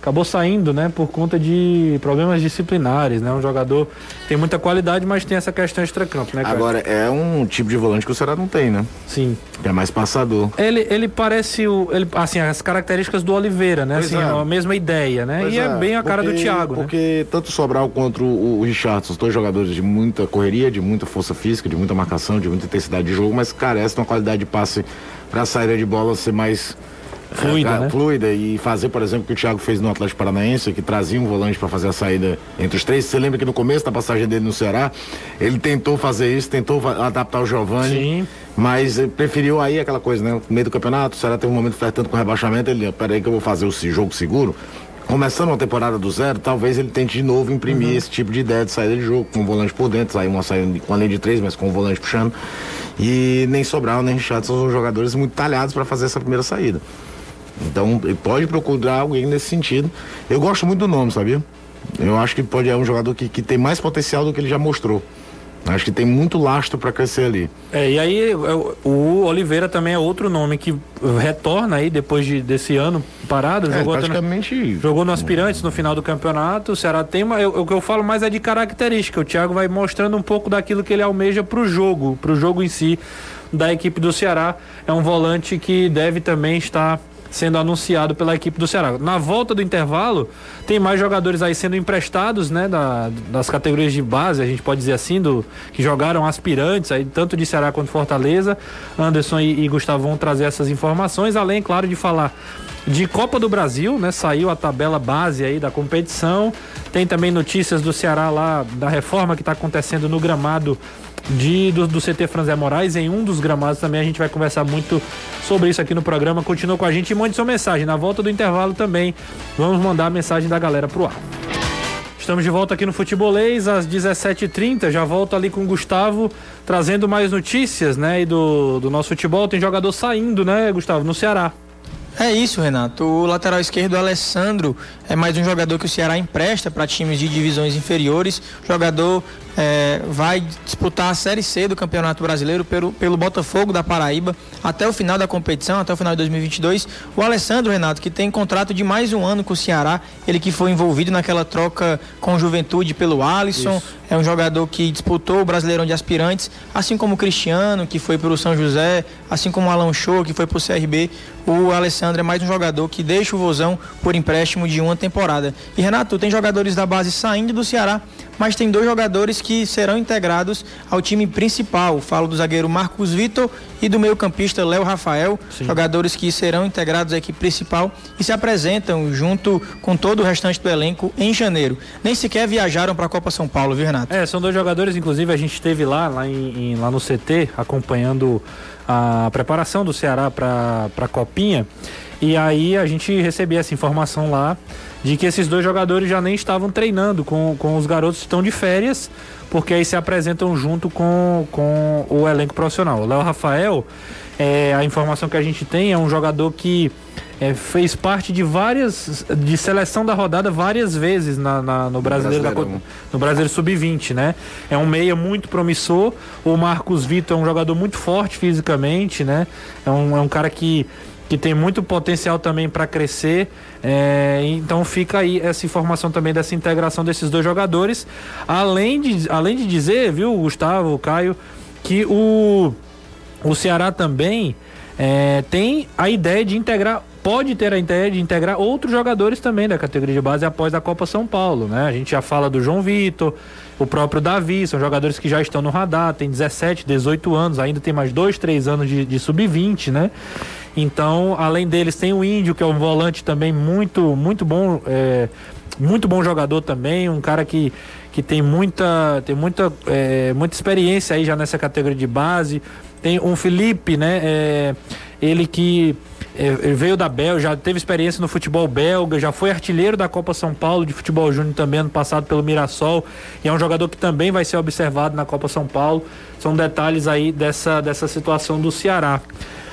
acabou saindo, né, por conta de problemas disciplinares, né? Um jogador tem muita qualidade, mas tem essa questão extra-campo, né, cara? Agora, é um tipo de volante que o Ceará não tem, né? Sim. É mais passador. Ele, ele parece o, ele, assim, as características do Oliveira, né? Pois assim, é. a mesma ideia, né? Pois e é, é, bem a cara porque, do Thiago, né? Porque né? tanto o Sobral quanto o, o Richardson, os dois jogadores de muita correria, de muita força física, de muita marcação, de muita intensidade de jogo, mas carecem de uma qualidade de passe para a saída de bola ser mais fluida, é, né? fluida e fazer, por exemplo, o que o Thiago fez no Atlético Paranaense, que trazia um volante para fazer a saída entre os três. Você lembra que no começo da passagem dele no Ceará, ele tentou fazer isso, tentou adaptar o Giovani, Sim. mas preferiu aí aquela coisa, né? No meio do campeonato, o Ceará teve um momento flertando com rebaixamento, ele, peraí que eu vou fazer o jogo seguro. Começando uma temporada do zero, talvez ele tente de novo imprimir uhum. esse tipo de ideia de saída de jogo, com o volante por dentro, sair uma saída com a linha de três, mas com o volante puxando. E nem Sobral, nem Richardson são jogadores muito talhados para fazer essa primeira saída. Então, pode procurar alguém nesse sentido. Eu gosto muito do nome, sabia? Eu acho que pode é um jogador que, que tem mais potencial do que ele já mostrou. Acho que tem muito lastro para crescer ali. É, e aí o Oliveira também é outro nome que retorna aí depois de, desse ano parado. É, jogou praticamente. No, jogou no Aspirantes no final do campeonato. O Ceará tem uma. Eu, o que eu falo mais é de característica. O Thiago vai mostrando um pouco daquilo que ele almeja para o jogo, para o jogo em si da equipe do Ceará. É um volante que deve também estar sendo anunciado pela equipe do Ceará. Na volta do intervalo, tem mais jogadores aí sendo emprestados, né, da, das categorias de base, a gente pode dizer assim, do que jogaram aspirantes aí tanto de Ceará quanto Fortaleza. Anderson e, e Gustavo vão trazer essas informações, além, claro, de falar de Copa do Brasil, né? Saiu a tabela base aí da competição. Tem também notícias do Ceará lá da reforma que está acontecendo no gramado de, do, do CT Franzé Moraes. Em um dos gramados também a gente vai conversar muito sobre isso aqui no programa. Continua com a gente e mande sua mensagem. Na volta do intervalo também vamos mandar a mensagem da galera pro ar. Estamos de volta aqui no Futebolês às 17h30. Já volto ali com o Gustavo trazendo mais notícias, né? E do, do nosso futebol. Tem jogador saindo, né, Gustavo? No Ceará. É isso, Renato. O lateral esquerdo, Alessandro, é mais um jogador que o Ceará empresta para times de divisões inferiores. Jogador é, vai disputar a Série C do Campeonato Brasileiro pelo, pelo Botafogo da Paraíba até o final da competição, até o final de 2022. O Alessandro Renato, que tem contrato de mais um ano com o Ceará, ele que foi envolvido naquela troca com Juventude pelo Alisson, Isso. É um jogador que disputou o Brasileirão de Aspirantes, assim como o Cristiano, que foi para o São José, assim como o Alan Show, que foi para o CRB. O Alessandro é mais um jogador que deixa o Vozão por empréstimo de uma temporada. E Renato, tem jogadores da base saindo do Ceará mas tem dois jogadores que serão integrados ao time principal. Falo do zagueiro Marcos Vitor e do meio-campista Léo Rafael, Sim. jogadores que serão integrados à equipe principal e se apresentam junto com todo o restante do elenco em janeiro. Nem sequer viajaram para a Copa São Paulo, viu, Renato? É, são dois jogadores, inclusive a gente esteve lá, lá, em, em, lá no CT, acompanhando a preparação do Ceará para a Copinha. E aí a gente recebia essa informação lá de que esses dois jogadores já nem estavam treinando com, com os garotos que estão de férias, porque aí se apresentam junto com, com o elenco profissional. O Léo Rafael, é, a informação que a gente tem é um jogador que é, fez parte de várias de seleção da rodada várias vezes na, na no brasileiro da, no brasileiro sub-20, né? É um meia muito promissor. O Marcos Vitor é um jogador muito forte fisicamente, né? É um, é um cara que que tem muito potencial também para crescer. É, então fica aí essa informação também dessa integração desses dois jogadores. Além de, além de dizer, viu, Gustavo, Caio, que o, o Ceará também é, tem a ideia de integrar pode ter a ideia de integrar outros jogadores também da categoria de base após a Copa São Paulo, né? A gente já fala do João Vitor, o próprio Davi, são jogadores que já estão no radar, tem 17, 18 anos, ainda tem mais dois, três anos de, de sub-20, né? Então, além deles, tem o Índio, que é um volante também muito, muito bom, é, muito bom jogador também, um cara que, que tem muita, tem muita, é, muita experiência aí já nessa categoria de base. Tem um Felipe, né? É, ele que é, veio da Bélgica, já teve experiência no futebol belga, já foi artilheiro da Copa São Paulo de futebol júnior também ano passado pelo Mirassol. E é um jogador que também vai ser observado na Copa São Paulo. São detalhes aí dessa, dessa situação do Ceará.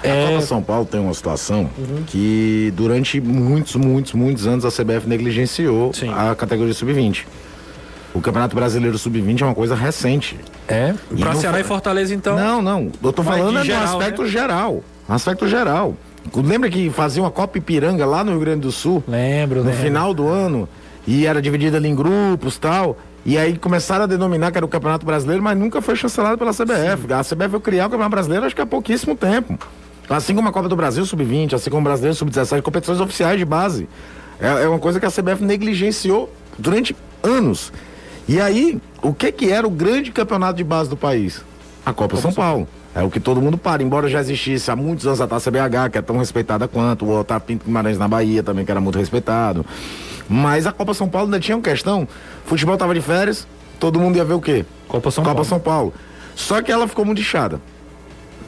A é... Copa São Paulo tem uma situação uhum. que durante muitos, muitos, muitos anos a CBF negligenciou Sim. a categoria sub-20. O Campeonato Brasileiro Sub-20 é uma coisa recente. É? Pra Ceará e Fortaleza, então? Não, não. Eu tô falando é geral, no aspecto né? geral. No aspecto geral. Lembra que fazia uma Copa Ipiranga lá no Rio Grande do Sul? Lembro, No lembro. final do ano. E era dividida ali em grupos tal. E aí começaram a denominar que era o Campeonato Brasileiro, mas nunca foi chancelado pela CBF. Sim. A CBF foi criar o Campeonato Brasileiro acho que há pouquíssimo tempo. Assim como a Copa do Brasil Sub-20, assim como o Brasileiro Sub-17, competições oficiais de base. É, é, uma coisa que a CBF negligenciou durante anos. E aí, o que que era o grande campeonato de base do país? A Copa, Copa São Paulo. É o que todo mundo para, embora já existisse há muitos anos a Taça BH, que é tão respeitada quanto, o Otávio Pinto Guimarães na Bahia também, que era muito respeitado. Mas a Copa São Paulo ainda tinha uma questão. Futebol tava de férias, todo mundo ia ver o quê? Copa São Copa Paulo. São Paulo. Só que ela ficou muito inchada.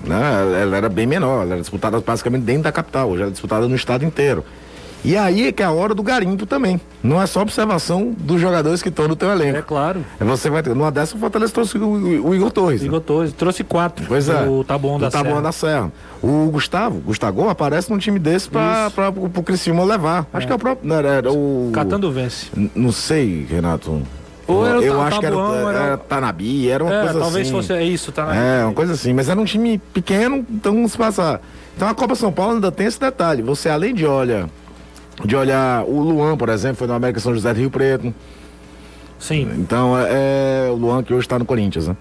Né? Ela era bem menor, ela era disputada basicamente dentro da capital, hoje era disputada no estado inteiro. E aí é que é a hora do garimpo também. Não é só observação dos jogadores que estão no teu elenco. É claro. É você vai ter. Numa dessa, o Fortaleza trouxe o, o Igor Torres. Igor Torres, trouxe quatro. Pois é. O Taboão da, Taboão da Serra. O Gustavo, Gustavo aparece num time desse pra, pro Criciúma levar. Acho é. que é o próprio. Não, era, era o. Catando vence. Não sei, Renato. Ou era eu acho que era, era... era Tanabi, era uma é, coisa talvez assim. Talvez fosse isso, Tanabi. É, uma coisa assim. Mas era um time pequeno, então se passar. Então a Copa São Paulo ainda tem esse detalhe. Você, além de olha de olhar o Luan, por exemplo, foi no América São José do Rio Preto. Sim. Então é, é o Luan que hoje está no Corinthians, né?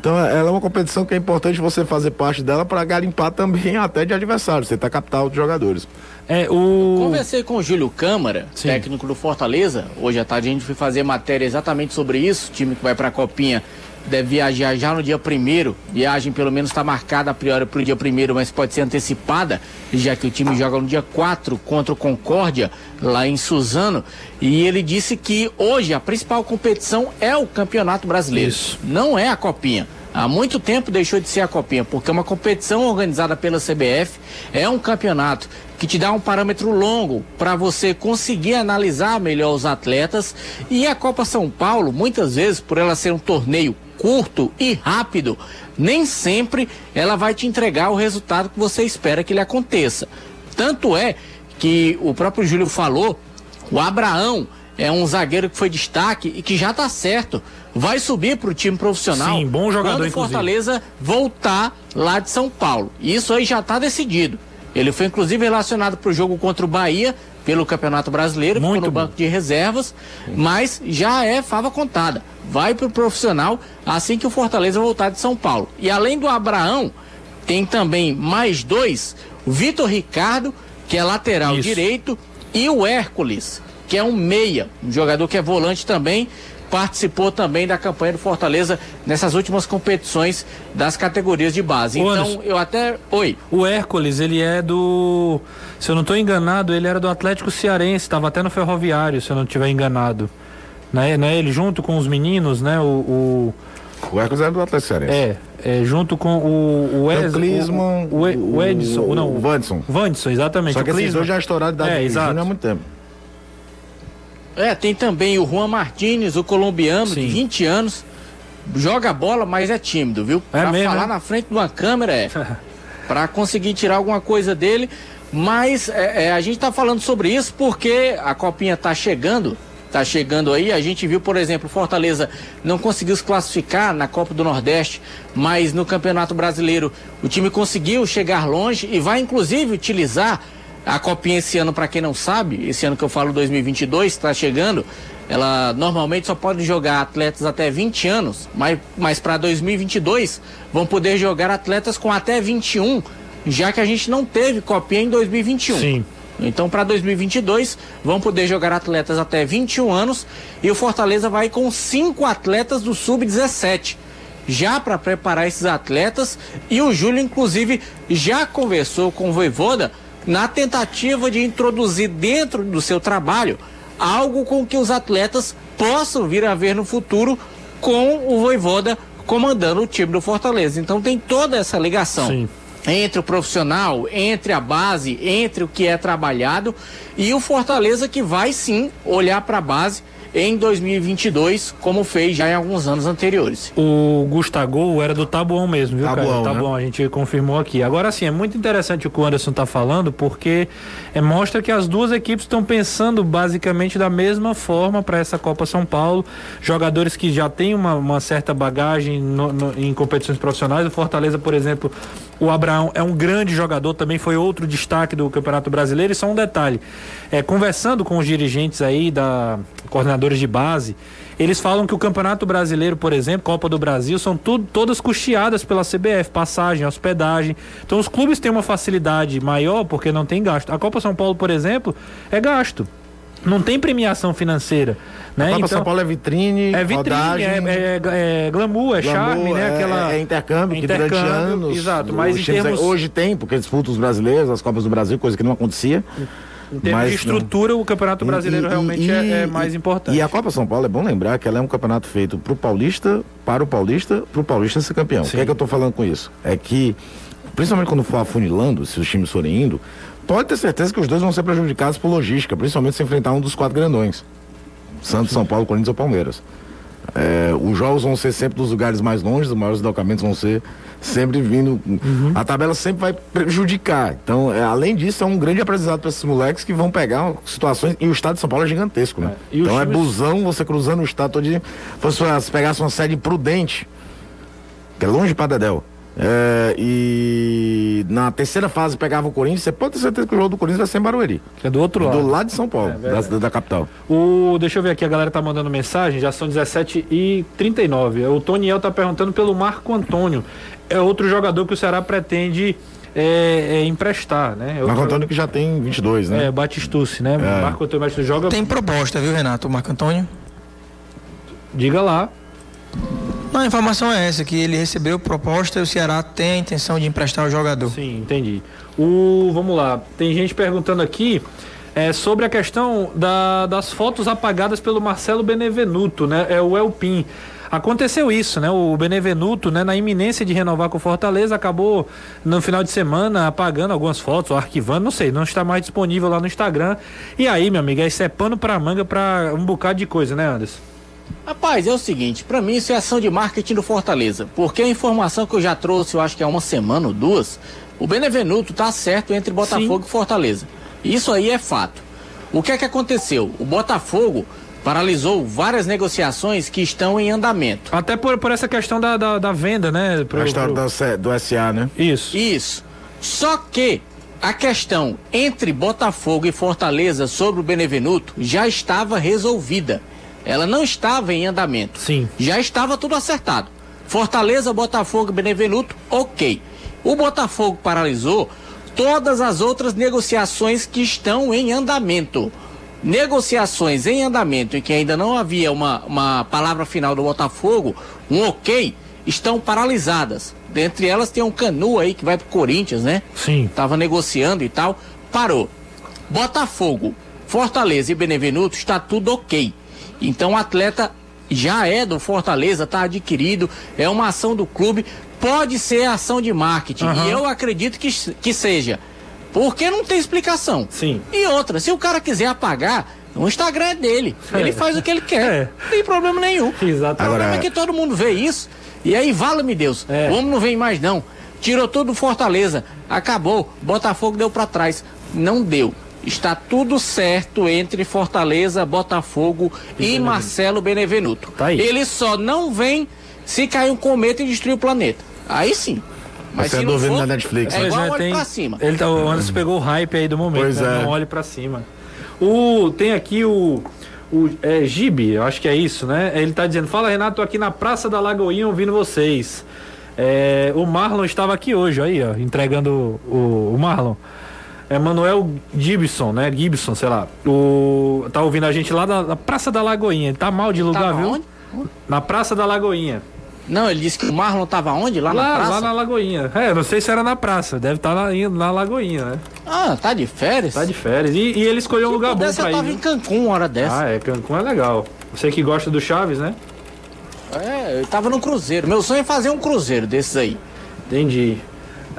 Então é, ela é uma competição que é importante você fazer parte dela para garimpar também até de adversários, você tá capital de jogadores. É, o... Conversei com o Júlio Câmara, Sim. técnico do Fortaleza. Hoje à tarde a gente foi fazer matéria exatamente sobre isso. O time que vai para a Copinha deve viajar já no dia primeiro. Viagem pelo menos está marcada a priori para o dia primeiro, mas pode ser antecipada, já que o time joga no dia 4 contra o Concórdia, lá em Suzano. E ele disse que hoje a principal competição é o Campeonato Brasileiro. Isso. Não é a Copinha. Há muito tempo deixou de ser a Copinha, porque é uma competição organizada pela CBF, é um campeonato que te dá um parâmetro longo para você conseguir analisar melhor os atletas. E a Copa São Paulo, muitas vezes, por ela ser um torneio curto e rápido, nem sempre ela vai te entregar o resultado que você espera que ele aconteça. Tanto é que o próprio Júlio falou, o Abraão é um zagueiro que foi destaque e que já está certo. Vai subir para o time profissional. Sim, bom jogador. Quando o Fortaleza voltar lá de São Paulo. Isso aí já está decidido. Ele foi inclusive relacionado para o jogo contra o Bahia pelo Campeonato Brasileiro, Muito ficou no banco de reservas, mas já é fava contada. Vai para o profissional assim que o Fortaleza voltar de São Paulo. E além do Abraão, tem também mais dois: o Vitor Ricardo, que é lateral Isso. direito, e o Hércules, que é um meia, um jogador que é volante também, participou também da campanha do Fortaleza nessas últimas competições das categorias de base. Ô, então, Anderson, eu até. Oi. O Hércules, ele é do. Se eu não estou enganado, ele era do Atlético Cearense, estava até no Ferroviário, se eu não estiver enganado. Não é, não é ele junto com os meninos, né? O. O, o Hércules era do Atlético Cearense. É. é, junto com o, o, Ed, o, o, o, Edson, o, não, o Vandson. Vandson, exatamente. Só que esses dois já é estourado da é, exato. há muito tempo. É, tem também o Juan Martins, o colombiano, Sim. de 20 anos. Joga bola, mas é tímido, viu? É pra mesmo, falar é? na frente de uma câmera é. pra conseguir tirar alguma coisa dele. Mas é, é, a gente tá falando sobre isso porque a copinha tá chegando. Tá chegando aí, a gente viu, por exemplo, Fortaleza não conseguiu se classificar na Copa do Nordeste, mas no Campeonato Brasileiro o time conseguiu chegar longe e vai inclusive utilizar a copinha esse ano, para quem não sabe, esse ano que eu falo 2022, está chegando, ela normalmente só pode jogar atletas até 20 anos, mas, mas para 2022 vão poder jogar atletas com até 21, já que a gente não teve copinha em 2021. Sim. Então, para 2022, vão poder jogar atletas até 21 anos e o Fortaleza vai com cinco atletas do sub-17 já para preparar esses atletas e o Júlio inclusive já conversou com o Voivoda na tentativa de introduzir dentro do seu trabalho algo com que os atletas possam vir a ver no futuro com o Voivoda comandando o time do Fortaleza. Então tem toda essa ligação. Sim entre o profissional, entre a base, entre o que é trabalhado e o Fortaleza que vai sim olhar para a base em 2022, como fez já em alguns anos anteriores. O Gustavo era do Tabuão mesmo, viu, Tabuão, cara? Tabuão, né? a gente confirmou aqui. Agora sim, é muito interessante o que o Anderson está falando, porque é, mostra que as duas equipes estão pensando basicamente da mesma forma para essa Copa São Paulo. Jogadores que já têm uma, uma certa bagagem no, no, em competições profissionais. O Fortaleza, por exemplo, o Abraão é um grande jogador, também foi outro destaque do Campeonato Brasileiro. E só um detalhe: é, conversando com os dirigentes aí, da coordenadores de base, eles falam que o Campeonato Brasileiro, por exemplo, Copa do Brasil, são tudo, todas custeadas pela CBF, passagem, hospedagem. Então os clubes têm uma facilidade maior porque não tem gasto. A Copa São Paulo, por exemplo, é gasto. Não tem premiação financeira. Né? A Copa então, São Paulo é vitrine, é vitrine, rodagem, é, é, é, glamour, é glamour, charme, né? É, Aquela... é intercâmbio, que durante intercâmbio, anos. Exato, mas em termos, Hoje tem, porque disputa os brasileiros, as Copas do Brasil, coisa que não acontecia. em termos mas de estrutura, o Campeonato Brasileiro E- e- realmente e- é, é mais importante. E a Copa São Paulo é bom lembrar que ela é um campeonato feito pro paulista, para o paulista, pro paulista ser campeão. O Sim. que é que eu tô falando com isso? É que, principalmente quando for afunilando, se os times forem indo, pode ter certeza que os dois vão ser prejudicados por logística, principalmente se enfrentar um dos quatro grandões. Santos, São Paulo, Corinthians ou Palmeiras. É, os jogos vão ser sempre dos lugares mais longe, os maiores deslocamentos vão ser sempre vindo. A tabela sempre vai prejudicar. Então, é, além disso, é um grande aprendizado para esses moleques que vão pegar situações. E o estado de São Paulo é gigantesco, né? É, Então é times- busão, você cruzando o estado todo dia. Se pegasse uma sede prudente, que é longe para Dedéu. É, e na terceira fase pegava o Corinthians, você pode ter certeza que o jogo do Corinthians vai ser em Barueri. É do outro lado. Do lado de São Paulo, É verdade. da, da capital. O, deixa eu ver aqui, a galera tá mandando mensagem, já são 17 e 39 O Toniel tá perguntando pelo Marco Antônio. É outro jogador que o Ceará pretende é, é, emprestar, né? É outro Marco Antônio que já tem 22, né? É, Batistucci, né? Marco Antônio Batistucci joga. Tem proposta, viu, Renato? O Marco Antônio? Diga lá. A informação é essa, que ele recebeu proposta e o Ceará tem a intenção de emprestar o jogador. Sim, entendi. O, vamos lá, tem gente perguntando aqui é, sobre a questão da- das fotos apagadas pelo Marcelo Benevenuto, né? É o Elpin. Aconteceu isso, né? O Benevenuto, né, na iminência de renovar com o Fortaleza, acabou no final de semana apagando algumas fotos, arquivando, não sei, não está mais disponível lá no Instagram. E aí, meu amigo, isso é pano pra manga pra um bocado de coisa, né, Anderson? Rapaz, é o seguinte, pra mim isso é ação de marketing do Fortaleza, porque a informação que eu já trouxe, eu acho que há uma semana ou duas, o Benevenuto tá certo entre Botafogo e Fortaleza. Isso aí é fato. O que é que aconteceu? O Botafogo paralisou várias negociações que estão em andamento. Até por, por essa questão da, da, da venda, né? pro- a história pro- do SA, né? Isso. Isso. Só que a questão entre Botafogo e Fortaleza sobre o Benevenuto já estava resolvida. Ela não estava em andamento. Sim. Já estava tudo acertado. Fortaleza, Botafogo e Benevenuto, ok. O Botafogo paralisou todas as outras negociações que estão em andamento. Negociações em andamento em que ainda não havia uma, uma palavra final do Botafogo, um ok, estão paralisadas. Dentre elas tem um Canu aí que vai pro Corinthians, né? Sim. Tava negociando e tal, parou. Botafogo, Fortaleza e Benevenuto está tudo ok. Então o atleta já é do Fortaleza, tá adquirido, é uma ação do clube pode ser ação de marketing. Aham. E eu acredito que, que seja. Porque não tem explicação. Sim. E outra, se o cara quiser apagar, o Instagram é dele. Ele faz o que ele quer. É. Não tem problema nenhum. Exato. O problema Agora- é que todo mundo vê isso. E aí, vala-me Deus. É. O homem não vem mais, não. Tirou tudo do Fortaleza. Acabou. Botafogo deu pra trás. Não deu. Está tudo certo entre Fortaleza, Botafogo e, Marcelo Benevenuto. Tá aí. Ele só não vem se cair um cometa e destruir o planeta. Aí sim. Mas Você se não andou vendo for, na Netflix, é né? igual Pois olho tem- pra cima. Ele tá, o Anderson pegou o hype aí do momento, Pois né? é. Não olhe pra cima. O, tem aqui o, o é, Gibi, eu acho que é isso, né? Ele tá dizendo, fala Renato, tô aqui na Praça da Lagoinha ouvindo vocês. É, o Marlon estava aqui hoje, aí, ó, entregando o, o Marlon. É Manuel Gibson, né? Gibson, sei lá. O, tá ouvindo a gente lá da, da Praça da Lagoinha. Ele tá mal de lugar, Tava viu? onde? Na Praça da Lagoinha. Não, ele disse que o Marlon tava onde? Lá, na Lá, praça? lá na Lagoinha. É, não sei se era na praça, deve estar na, na Lagoinha, né? Ah, tá de férias? Tá de férias. E, e ele escolheu um lugar bom pra eu ir. tava viu? em Cancún uma hora dessa. Ah, é, Cancún é legal. Você que gosta do Chaves, né? É, eu tava no cruzeiro. Meu sonho é fazer um cruzeiro desses aí. Entendi.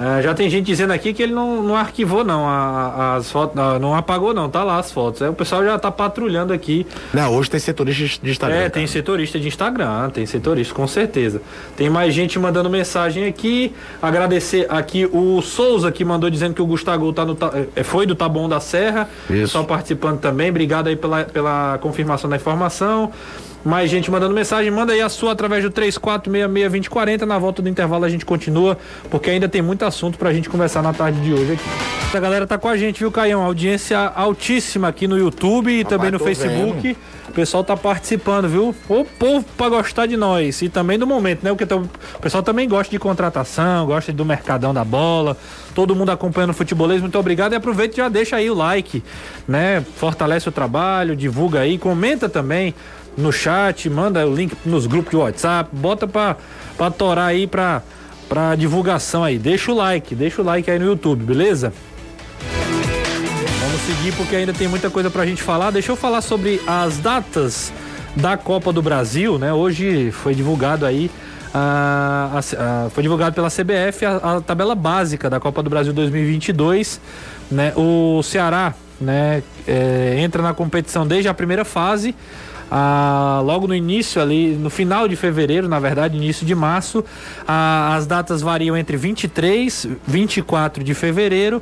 Ah, já tem gente dizendo aqui que ele não, não arquivou, não, a- as fotos, não, não apagou, não, tá lá as fotos. Aí o pessoal já tá patrulhando aqui. Não, hoje tem setorista de Instagram. É, tem setorista de Instagram, tem setorista, com certeza. Tem mais gente mandando mensagem aqui. Agradecer aqui o Souza que mandou dizendo que o Gustavo tá no, eh, foi do Taboão da Serra. Isso. Só participando também. Obrigado aí pela, pela confirmação da informação. Mais gente mandando mensagem, manda aí a sua através do 34662040. Na volta do intervalo a gente continua, porque ainda tem muito assunto pra gente conversar na tarde de hoje aqui. A galera tá com a gente, viu, Caião? Audiência altíssima aqui no YouTube e também no Facebook. O pessoal tá participando, viu? O povo pra gostar de nós e também do momento, né? Porque tá- o pessoal também gosta de contratação, gosta do mercadão da bola. Todo mundo acompanhando o futebolês, muito obrigado. E aproveita e já deixa aí o like, né? Fortalece o trabalho, divulga aí, comenta também no chat, manda o link nos grupos de WhatsApp, bota pra, pra torar aí pra, pra divulgação aí. Deixa o like, deixa o like aí no YouTube, beleza? Vamos seguir porque ainda tem muita coisa pra gente falar. Deixa eu falar sobre as datas da Copa do Brasil, né? Hoje foi divulgado aí. ah, a- a- foi divulgado pela CBF a, a tabela básica da Copa do Brasil 2022. Né? O Ceará né, é, entra na competição desde a primeira fase. Ah, logo no início ali, no final de fevereiro, na verdade, início de março, ah, as datas variam entre 23, 24 de fevereiro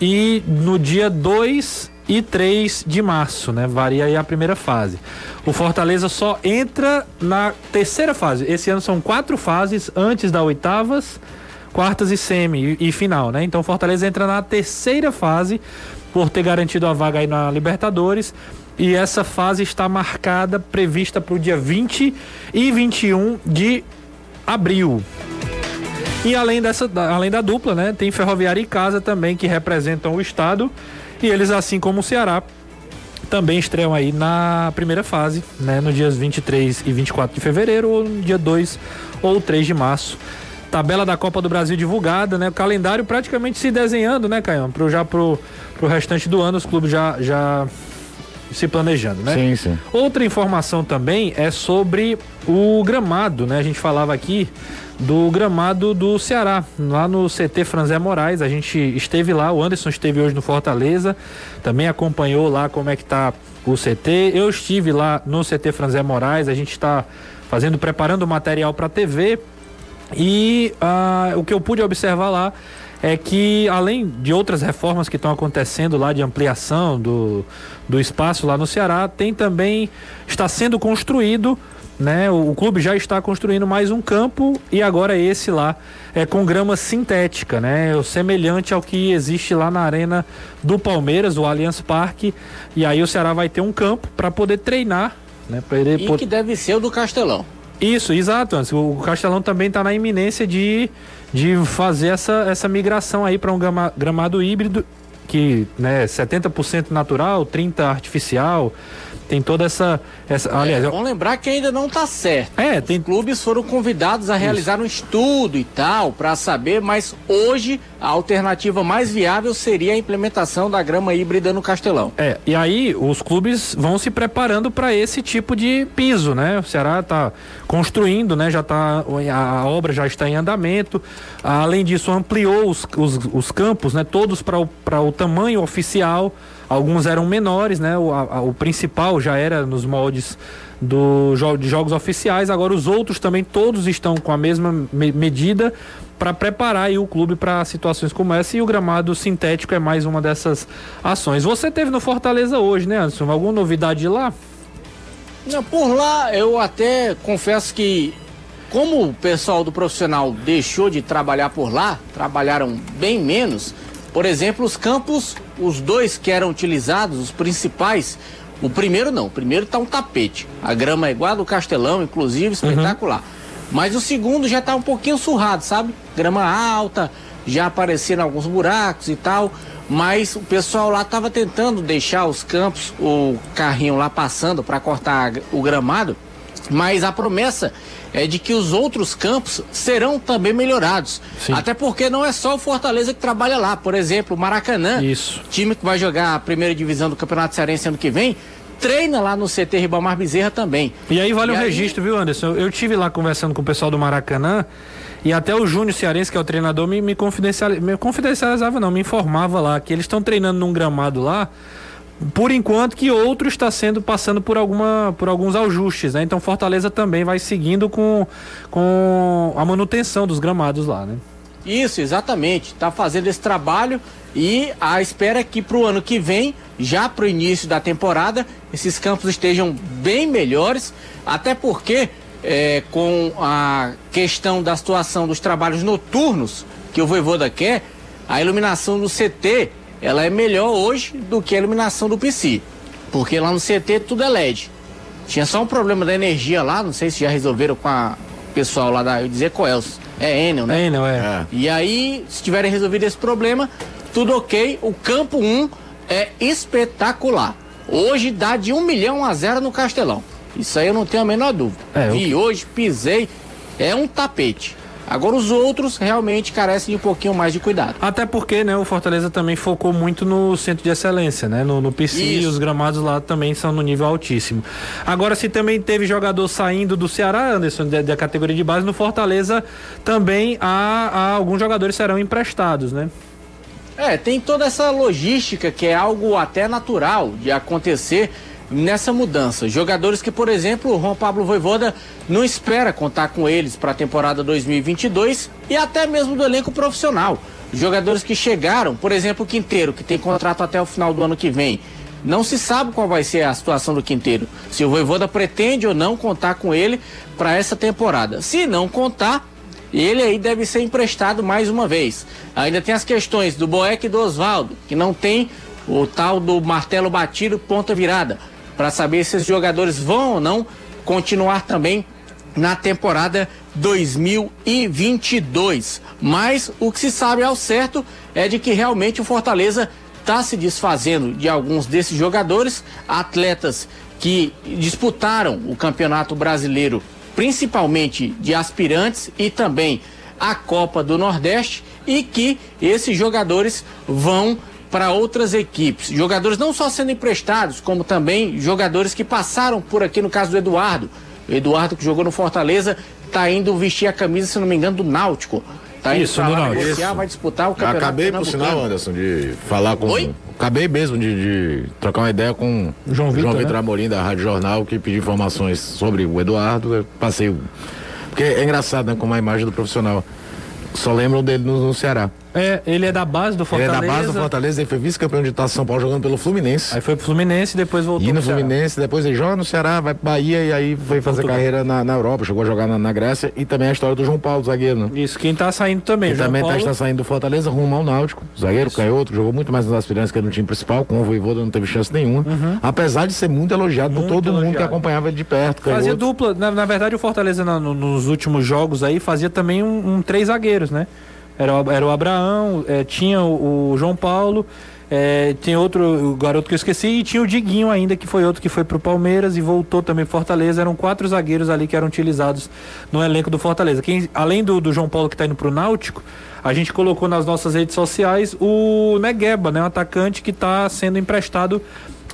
e no dia 2 e 3 de março, né? Varia aí a primeira fase. O Fortaleza só entra na terceira fase. Esse ano são quatro fases antes da oitavas, quartas e semi e, e final, né? Então o Fortaleza entra na terceira fase por ter garantido a vaga aí na Libertadores. E essa fase está marcada, prevista para o dia 20 e 21 de abril. E além dessa, além da dupla, né, tem Ferroviária e Casa também que representam o estado e eles assim como o Ceará também estreiam aí na primeira fase, né, no dias 23 e 24 de fevereiro ou no dia 2 ou 3 de março. Tabela da Copa do Brasil divulgada, né? O calendário praticamente se desenhando, né, Caião? Pro, já pro, pro restante do ano, os clubes já, já se planejando, né? Sim, sim. Outra informação também é sobre o gramado, né? A gente falava aqui do gramado do Ceará, lá no CT Franzé Moraes. A gente esteve lá, o Anderson esteve hoje no Fortaleza, também acompanhou lá como é que tá o CT. Eu estive lá no CT Franzé Moraes, a gente está fazendo, preparando o material para TV. E ah, o que eu pude observar lá é que, além de outras reformas que estão acontecendo lá de ampliação do, do espaço lá no Ceará, tem também, está sendo construído, né? O, o clube já está construindo mais um campo e agora esse lá é com grama sintética, né? O semelhante ao que existe lá na arena do Palmeiras, o Allianz Parque. E aí o Ceará vai ter um campo para poder treinar, né? Para ele E que deve ser o do Castelão. isso, exato. O Castelão também está na iminência de, de fazer essa, essa migração aí para um grama- gramado híbrido, que né, 70% natural, 30% artificial. tem toda essa. Essa é, aliás, vamos lembrar que ainda não está certo. É, tem. Os clubes foram convidados a realizar Isso. um estudo e tal, para saber, mas hoje a alternativa mais viável seria a implementação da grama híbrida no Castelão. É, e aí os clubes vão se preparando para esse tipo de piso, né? O Ceará está construindo, né? Já tá, a obra já está em andamento. Além disso, ampliou os, os, os campos, né? Todos para o, o tamanho oficial. Alguns eram menores, né? O, a, o principal já era nos moldes do, de jogos oficiais. Agora os outros também todos estão com a mesma me medida para preparar o clube para situações como essa e o gramado sintético é mais uma dessas ações. Você teve no Fortaleza hoje, né, Anderson? Alguma novidade lá? Não, por lá eu até confesso que como o pessoal do profissional deixou de trabalhar por lá, trabalharam bem menos. Por exemplo, os campos, os dois que eram utilizados, os principais, o primeiro não, o primeiro tá um tapete. A grama é igual a do Castelão, inclusive, espetacular. Uhum. Mas o segundo já tá um pouquinho surrado, sabe? Grama alta, já apareceram alguns buracos e tal. Mas o pessoal lá tava tentando deixar os campos, o carrinho lá passando para cortar o gramado. Mas a promessa é de que os outros campos serão também melhorados. Sim. Até porque não é só o Fortaleza que trabalha lá. Por exemplo, o Maracanã, Isso. time que vai jogar a primeira divisão do Campeonato Cearense ano que vem, treina lá no CT Ribamar Bezerra também. E aí vale e o aí... registro, viu, Anderson? Eu, eu tive lá conversando com o pessoal do Maracanã e até o Júnior Cearense, que é o treinador, me, me, confidencializava, me confidencializava, não, me informava lá que eles estão treinando num gramado lá por enquanto que outro está sendo passando por alguma por alguns ajustes, né? Então Fortaleza também vai seguindo com, com a manutenção dos gramados lá, né? Isso, exatamente. Está fazendo esse trabalho e a espera é que para o ano que vem, já para o início da temporada, esses campos estejam bem melhores, até porque é, com a questão da situação dos trabalhos noturnos que o Voivoda quer, a iluminação do CT ela é melhor hoje do que a iluminação do PC. Porque lá no CT tudo é LED. Tinha só um problema da energia lá, não sei se já resolveram com a pessoal lá da. Eu dizer Coelce. É Enel, né? É Enel, é. é. E aí, se tiverem resolvido esse problema, tudo ok. O campo 1 é espetacular. Hoje dá de 1 milhão a zero no Castelão. Isso aí eu não tenho a menor dúvida. É, Vi eu... hoje, pisei. É um tapete. Agora os outros realmente carecem de um pouquinho mais de cuidado. Até porque, né, o Fortaleza também focou muito no centro de excelência, né? No, no PC e os gramados lá também são no nível altíssimo. Agora, se também teve jogador saindo do Ceará, Anderson, da categoria de base, no Fortaleza também há, há alguns jogadores serão emprestados, né? É, tem toda essa logística que é algo até natural de acontecer nessa mudança. Jogadores que, por exemplo, o Juan Pablo Voivoda não espera contar com eles para a temporada 2022 e até mesmo do elenco profissional. Jogadores que chegaram, por exemplo, o Quinteiro, que tem contrato até o final do ano que vem. Não se sabe qual vai ser a situação do Quinteiro. Se o Voivoda pretende ou não contar com ele para essa temporada. Se não contar, ele aí deve ser emprestado mais uma vez. Ainda tem as questões do Boeck e do Oswaldo, que não tem o tal do martelo batido ponta virada para saber se os jogadores vão ou não continuar também na temporada 2022. Mas o que se sabe ao certo é de que realmente o Fortaleza está se desfazendo de alguns desses jogadores, atletas que disputaram o Campeonato Brasileiro, principalmente de aspirantes e também a Copa do Nordeste, e que esses jogadores vão para outras equipes. Jogadores não só sendo emprestados, como também jogadores que passaram por aqui, no caso do Eduardo. O Eduardo, que jogou no Fortaleza, está indo vestir a camisa, se não me engano, do Náutico. Tá indo Isso, do Náutico. Negociar, vai disputar o campeonato. Acabei, por sinal, Anderson, de falar com. Oi? Acabei mesmo de, de trocar uma ideia com João Vitor, João Vitor né? Amorim, da Rádio Jornal, que pediu informações sobre o Eduardo. Eu passei. Porque é engraçado, né? Com a imagem do profissional. Só lembram dele no, no Ceará. É, ele é da base do Fortaleza. Ele é da base do Fortaleza, ele foi vice-campeão de Taça São Paulo jogando pelo Fluminense. Aí foi pro Fluminense depois voltou E no Fluminense, Ceará. depois ele joga no Ceará, vai pro Bahia e aí foi fazer Portugal. carreira na, na, Europa, chegou a jogar na, na, Grécia e também a história do João Paulo, zagueiro, né? Isso, quem tá saindo também. Ele também tá, Paulo... tá, saindo do Fortaleza rumo ao Náutico, zagueiro Isso. canhoto, jogou muito mais nas aspirantes que no time principal, com o Voivoda não teve chance nenhuma, uhum. apesar de ser muito elogiado muito por todo elogiado. mundo que acompanhava ele de perto. Canhoto. Fazia dupla, na, na, verdade o Fortaleza no, nos últimos jogos aí fazia também um, um três zagueiros, né? Era, era o Abraão, é, tinha o, o, João Paulo, É, tem outro o garoto que eu esqueci e tinha o Diguinho ainda, que foi outro que foi pro Palmeiras e voltou também pro Fortaleza. Eram quatro zagueiros ali que eram utilizados no elenco do Fortaleza. Quem, além do, do João Paulo que tá indo pro Náutico, a gente colocou nas nossas redes sociais o Negueba, né? Um atacante que está sendo emprestado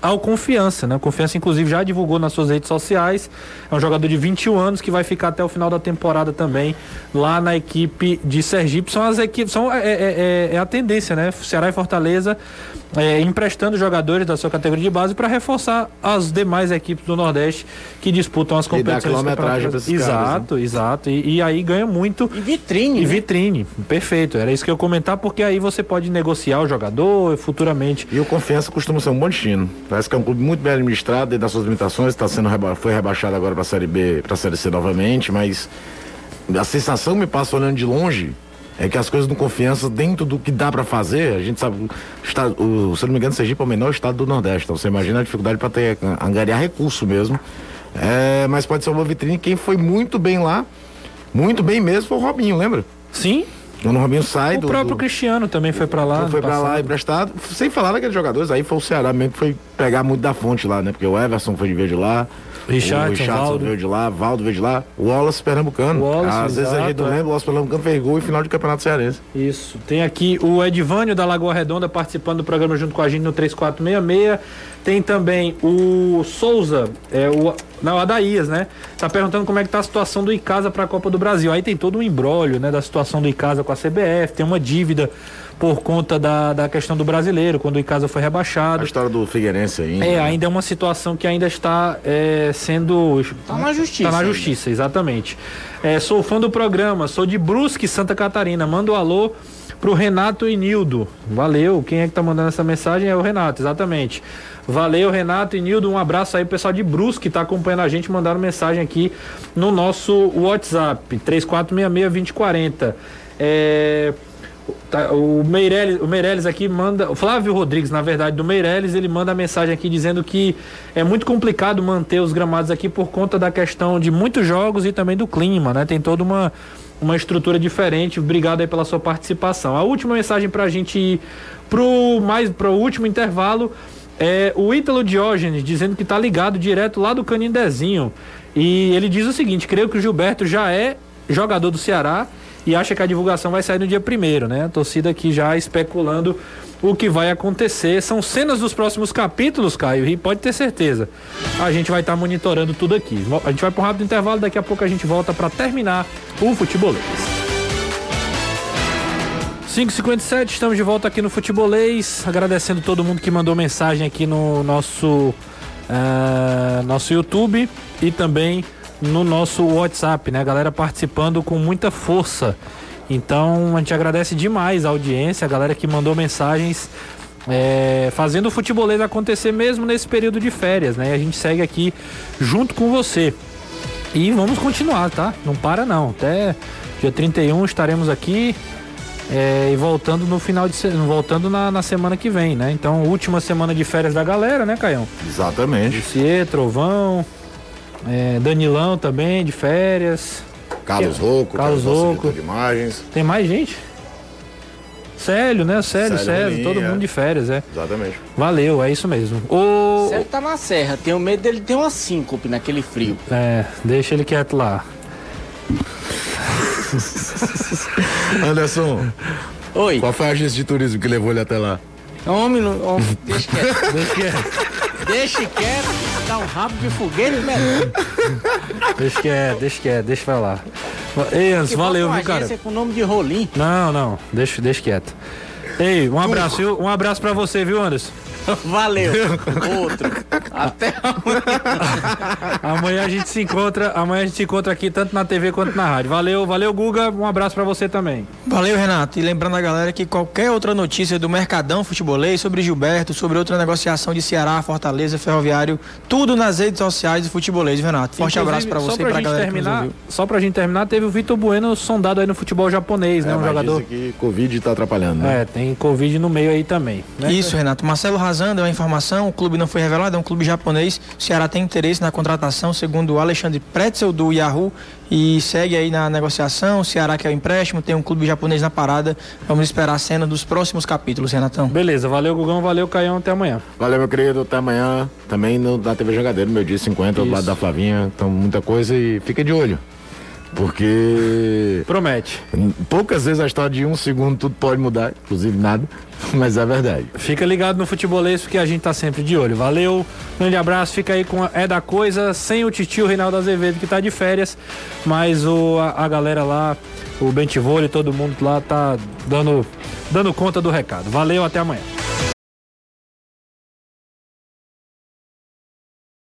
ao Confiança, né? Confiança, inclusive, já divulgou nas suas redes sociais. É um jogador de 21 anos que vai ficar até o final da temporada também lá na equipe de Sergipe. São as equipes, são, é, é, é, é a tendência, né? Ceará e Fortaleza é, emprestando jogadores da sua categoria de base para reforçar as demais equipes do Nordeste que disputam as competições. E quilometragem para Exato, caras, né? exato. E, e, aí ganha muito. E vitrine. E né? vitrine, perfeito. Era isso que eu ia comentar, porque aí você pode negociar o jogador futuramente. E o Confiança costuma ser um bom destino. Parece que é um clube muito bem administrado, dentro das suas limitações, está sendo reba foi rebaixado agora para a Série B, para a Série C novamente, mas a sensação me passa olhando de longe é que as coisas não confiança dentro do que dá para fazer, a gente sabe, está, o, se não me engano, Sergipe é o menor estado do Nordeste, então você imagina a dificuldade para ter angariar recurso mesmo. É, mas pode ser uma vitrine. Quem foi muito bem lá, muito bem mesmo, foi o Robinho, lembra? Sim. Quando o Robinho sai o do. O próprio do... Cristiano também foi para lá. Foi para lá emprestado. Sem falar daqueles jogadores, aí foi o Ceará mesmo que foi pegar muito da fonte lá, né? Porque o Everson foi de ver de lá. Richard, o Richardson veio de lá, Valdo veio de lá, o Wallace Pernambucano. Wallace, Às vezes a gente não lembra, o Wallace Pernambucano fez gol em final de campeonato cearense. Isso. Tem aqui o Edvânio da Lagoa Redonda participando do programa junto com a gente no 3466. Tem também o Souza, é o não, Adaías, né? Tá perguntando como é que tá a situação do Icasa para a Copa do Brasil. Aí tem todo um embrólio, né, da situação do Icasa com a CBF, tem uma dívida por conta da, da questão do brasileiro, quando o Icasa foi rebaixado. A história do Figueirense ainda. É, né? ainda é uma situação que ainda está é, sendo. Está na justiça. Está na justiça, exatamente. É, sou fã do programa, sou de Brusque, Santa Catarina. Manda um alô pro Renato e Nildo. Valeu. Quem é que tá mandando essa mensagem é o Renato, exatamente. Valeu, Renato e Nildo. Um abraço aí, pessoal de Brusque que tá acompanhando a gente. Mandaram mensagem aqui no nosso WhatsApp, 3466-2040. É, Tá, o, Meirelles, o Meirelles aqui manda. O Flávio Rodrigues, na verdade, do Meirelles, ele manda a mensagem aqui dizendo que é muito complicado manter os gramados aqui por conta da questão de muitos jogos e também do clima, né? Tem toda uma, uma estrutura diferente. Obrigado aí pela sua participação. A última mensagem para a gente ir pro mais pro último intervalo é o Ítalo Diógenes dizendo que tá ligado direto lá do Canindezinho. E ele diz o seguinte: creio que o Gilberto já é jogador do Ceará e acha que a divulgação vai sair no dia primeiro, né? A torcida aqui já especulando o que vai acontecer. São cenas dos próximos capítulos, Caio, e pode ter certeza. A gente vai estar tá monitorando tudo aqui. A gente vai para um rápido intervalo, daqui a pouco a gente volta para terminar o futebolês. 5h57, estamos de volta aqui no Futebolês. Agradecendo todo mundo que mandou mensagem aqui no nosso, uh, nosso YouTube e também no nosso WhatsApp, né? A galera participando com muita força. Então a gente agradece demais a audiência, a galera que mandou mensagens é, fazendo o futebolês acontecer mesmo nesse período de férias, né? A gente segue aqui junto com você. E vamos continuar, tá? Não para não. Até dia 31 estaremos aqui é, e voltando no final de voltando na, na, semana que vem, né? Então, última semana de férias da galera, né, Caião? Exatamente. Lucier, Trovão, é, Danilão também, de férias. Carlos Rouco, Carlos Rouco. de imagens. Tem mais gente? Célio, né? Célio, Célio, Célio todo é. mundo de férias, é. Exatamente. Valeu, é isso mesmo. O Célio tá na serra, tenho medo dele ter uma síncope naquele frio. É, deixa ele quieto lá. Anderson. Oi. Qual foi a agência de turismo que levou ele até lá? Homem, homem deixa quieto. deixa quieto. deixa quieto dar um rabo de fogueira, né? Deixa que é, deixa que é, deixa pra lá. Ei, Anderson, valeu, viu, cara? com o nome de Rolim. Não, não, deixa, deixa quieto. Ei, um abraço, viu? Um abraço pra você, viu, Anderson? Valeu. Outro. Até amanhã. amanhã a gente se encontra, amanhã a gente se encontra aqui tanto na TV quanto na rádio. Valeu, valeu Guga, um abraço para você também. Valeu, Renato. E lembrando a galera que qualquer outra notícia do Mercadão Futebolês, sobre Gilberto, sobre outra negociação de Ceará, Fortaleza, Ferroviário, tudo nas redes sociais do Futebolês, Renato. Forte Inclusive, abraço para você e pra galera terminar, Só pra gente terminar, teve o Vitor Bueno sondado aí no futebol japonês, né? é, né? Um jogador que Covid tá atrapalhando, né? É, tem Covid no meio aí também. Né? Isso, Renato. Marcelo Razão vazando a informação, o clube não foi revelado, é um clube japonês. O Ceará tem interesse na contratação, segundo o Alexandre Pretzel do Yahoo, e segue aí na negociação. O Ceará quer o empréstimo, tem um clube japonês na parada. Vamos esperar a cena dos próximos capítulos, Renatão. Beleza, valeu Gugão, valeu Caião, até amanhã. Valeu, meu querido, até amanhã. Também no, da TV Jogadeiro, meu dia 50, do lado da Flavinha. Então, muita coisa e fica de olho. Porque. Promete. Poucas vezes a história de um segundo tudo pode mudar, inclusive nada, mas é verdade. Fica ligado no futebolês porque a gente tá sempre de olho. Valeu, grande abraço, fica aí com a É da Coisa, sem o titio Reinaldo Azevedo que tá de férias, mas o, a, a galera lá, o Bentivole, todo mundo lá tá dando, dando conta do recado. Valeu, até amanhã.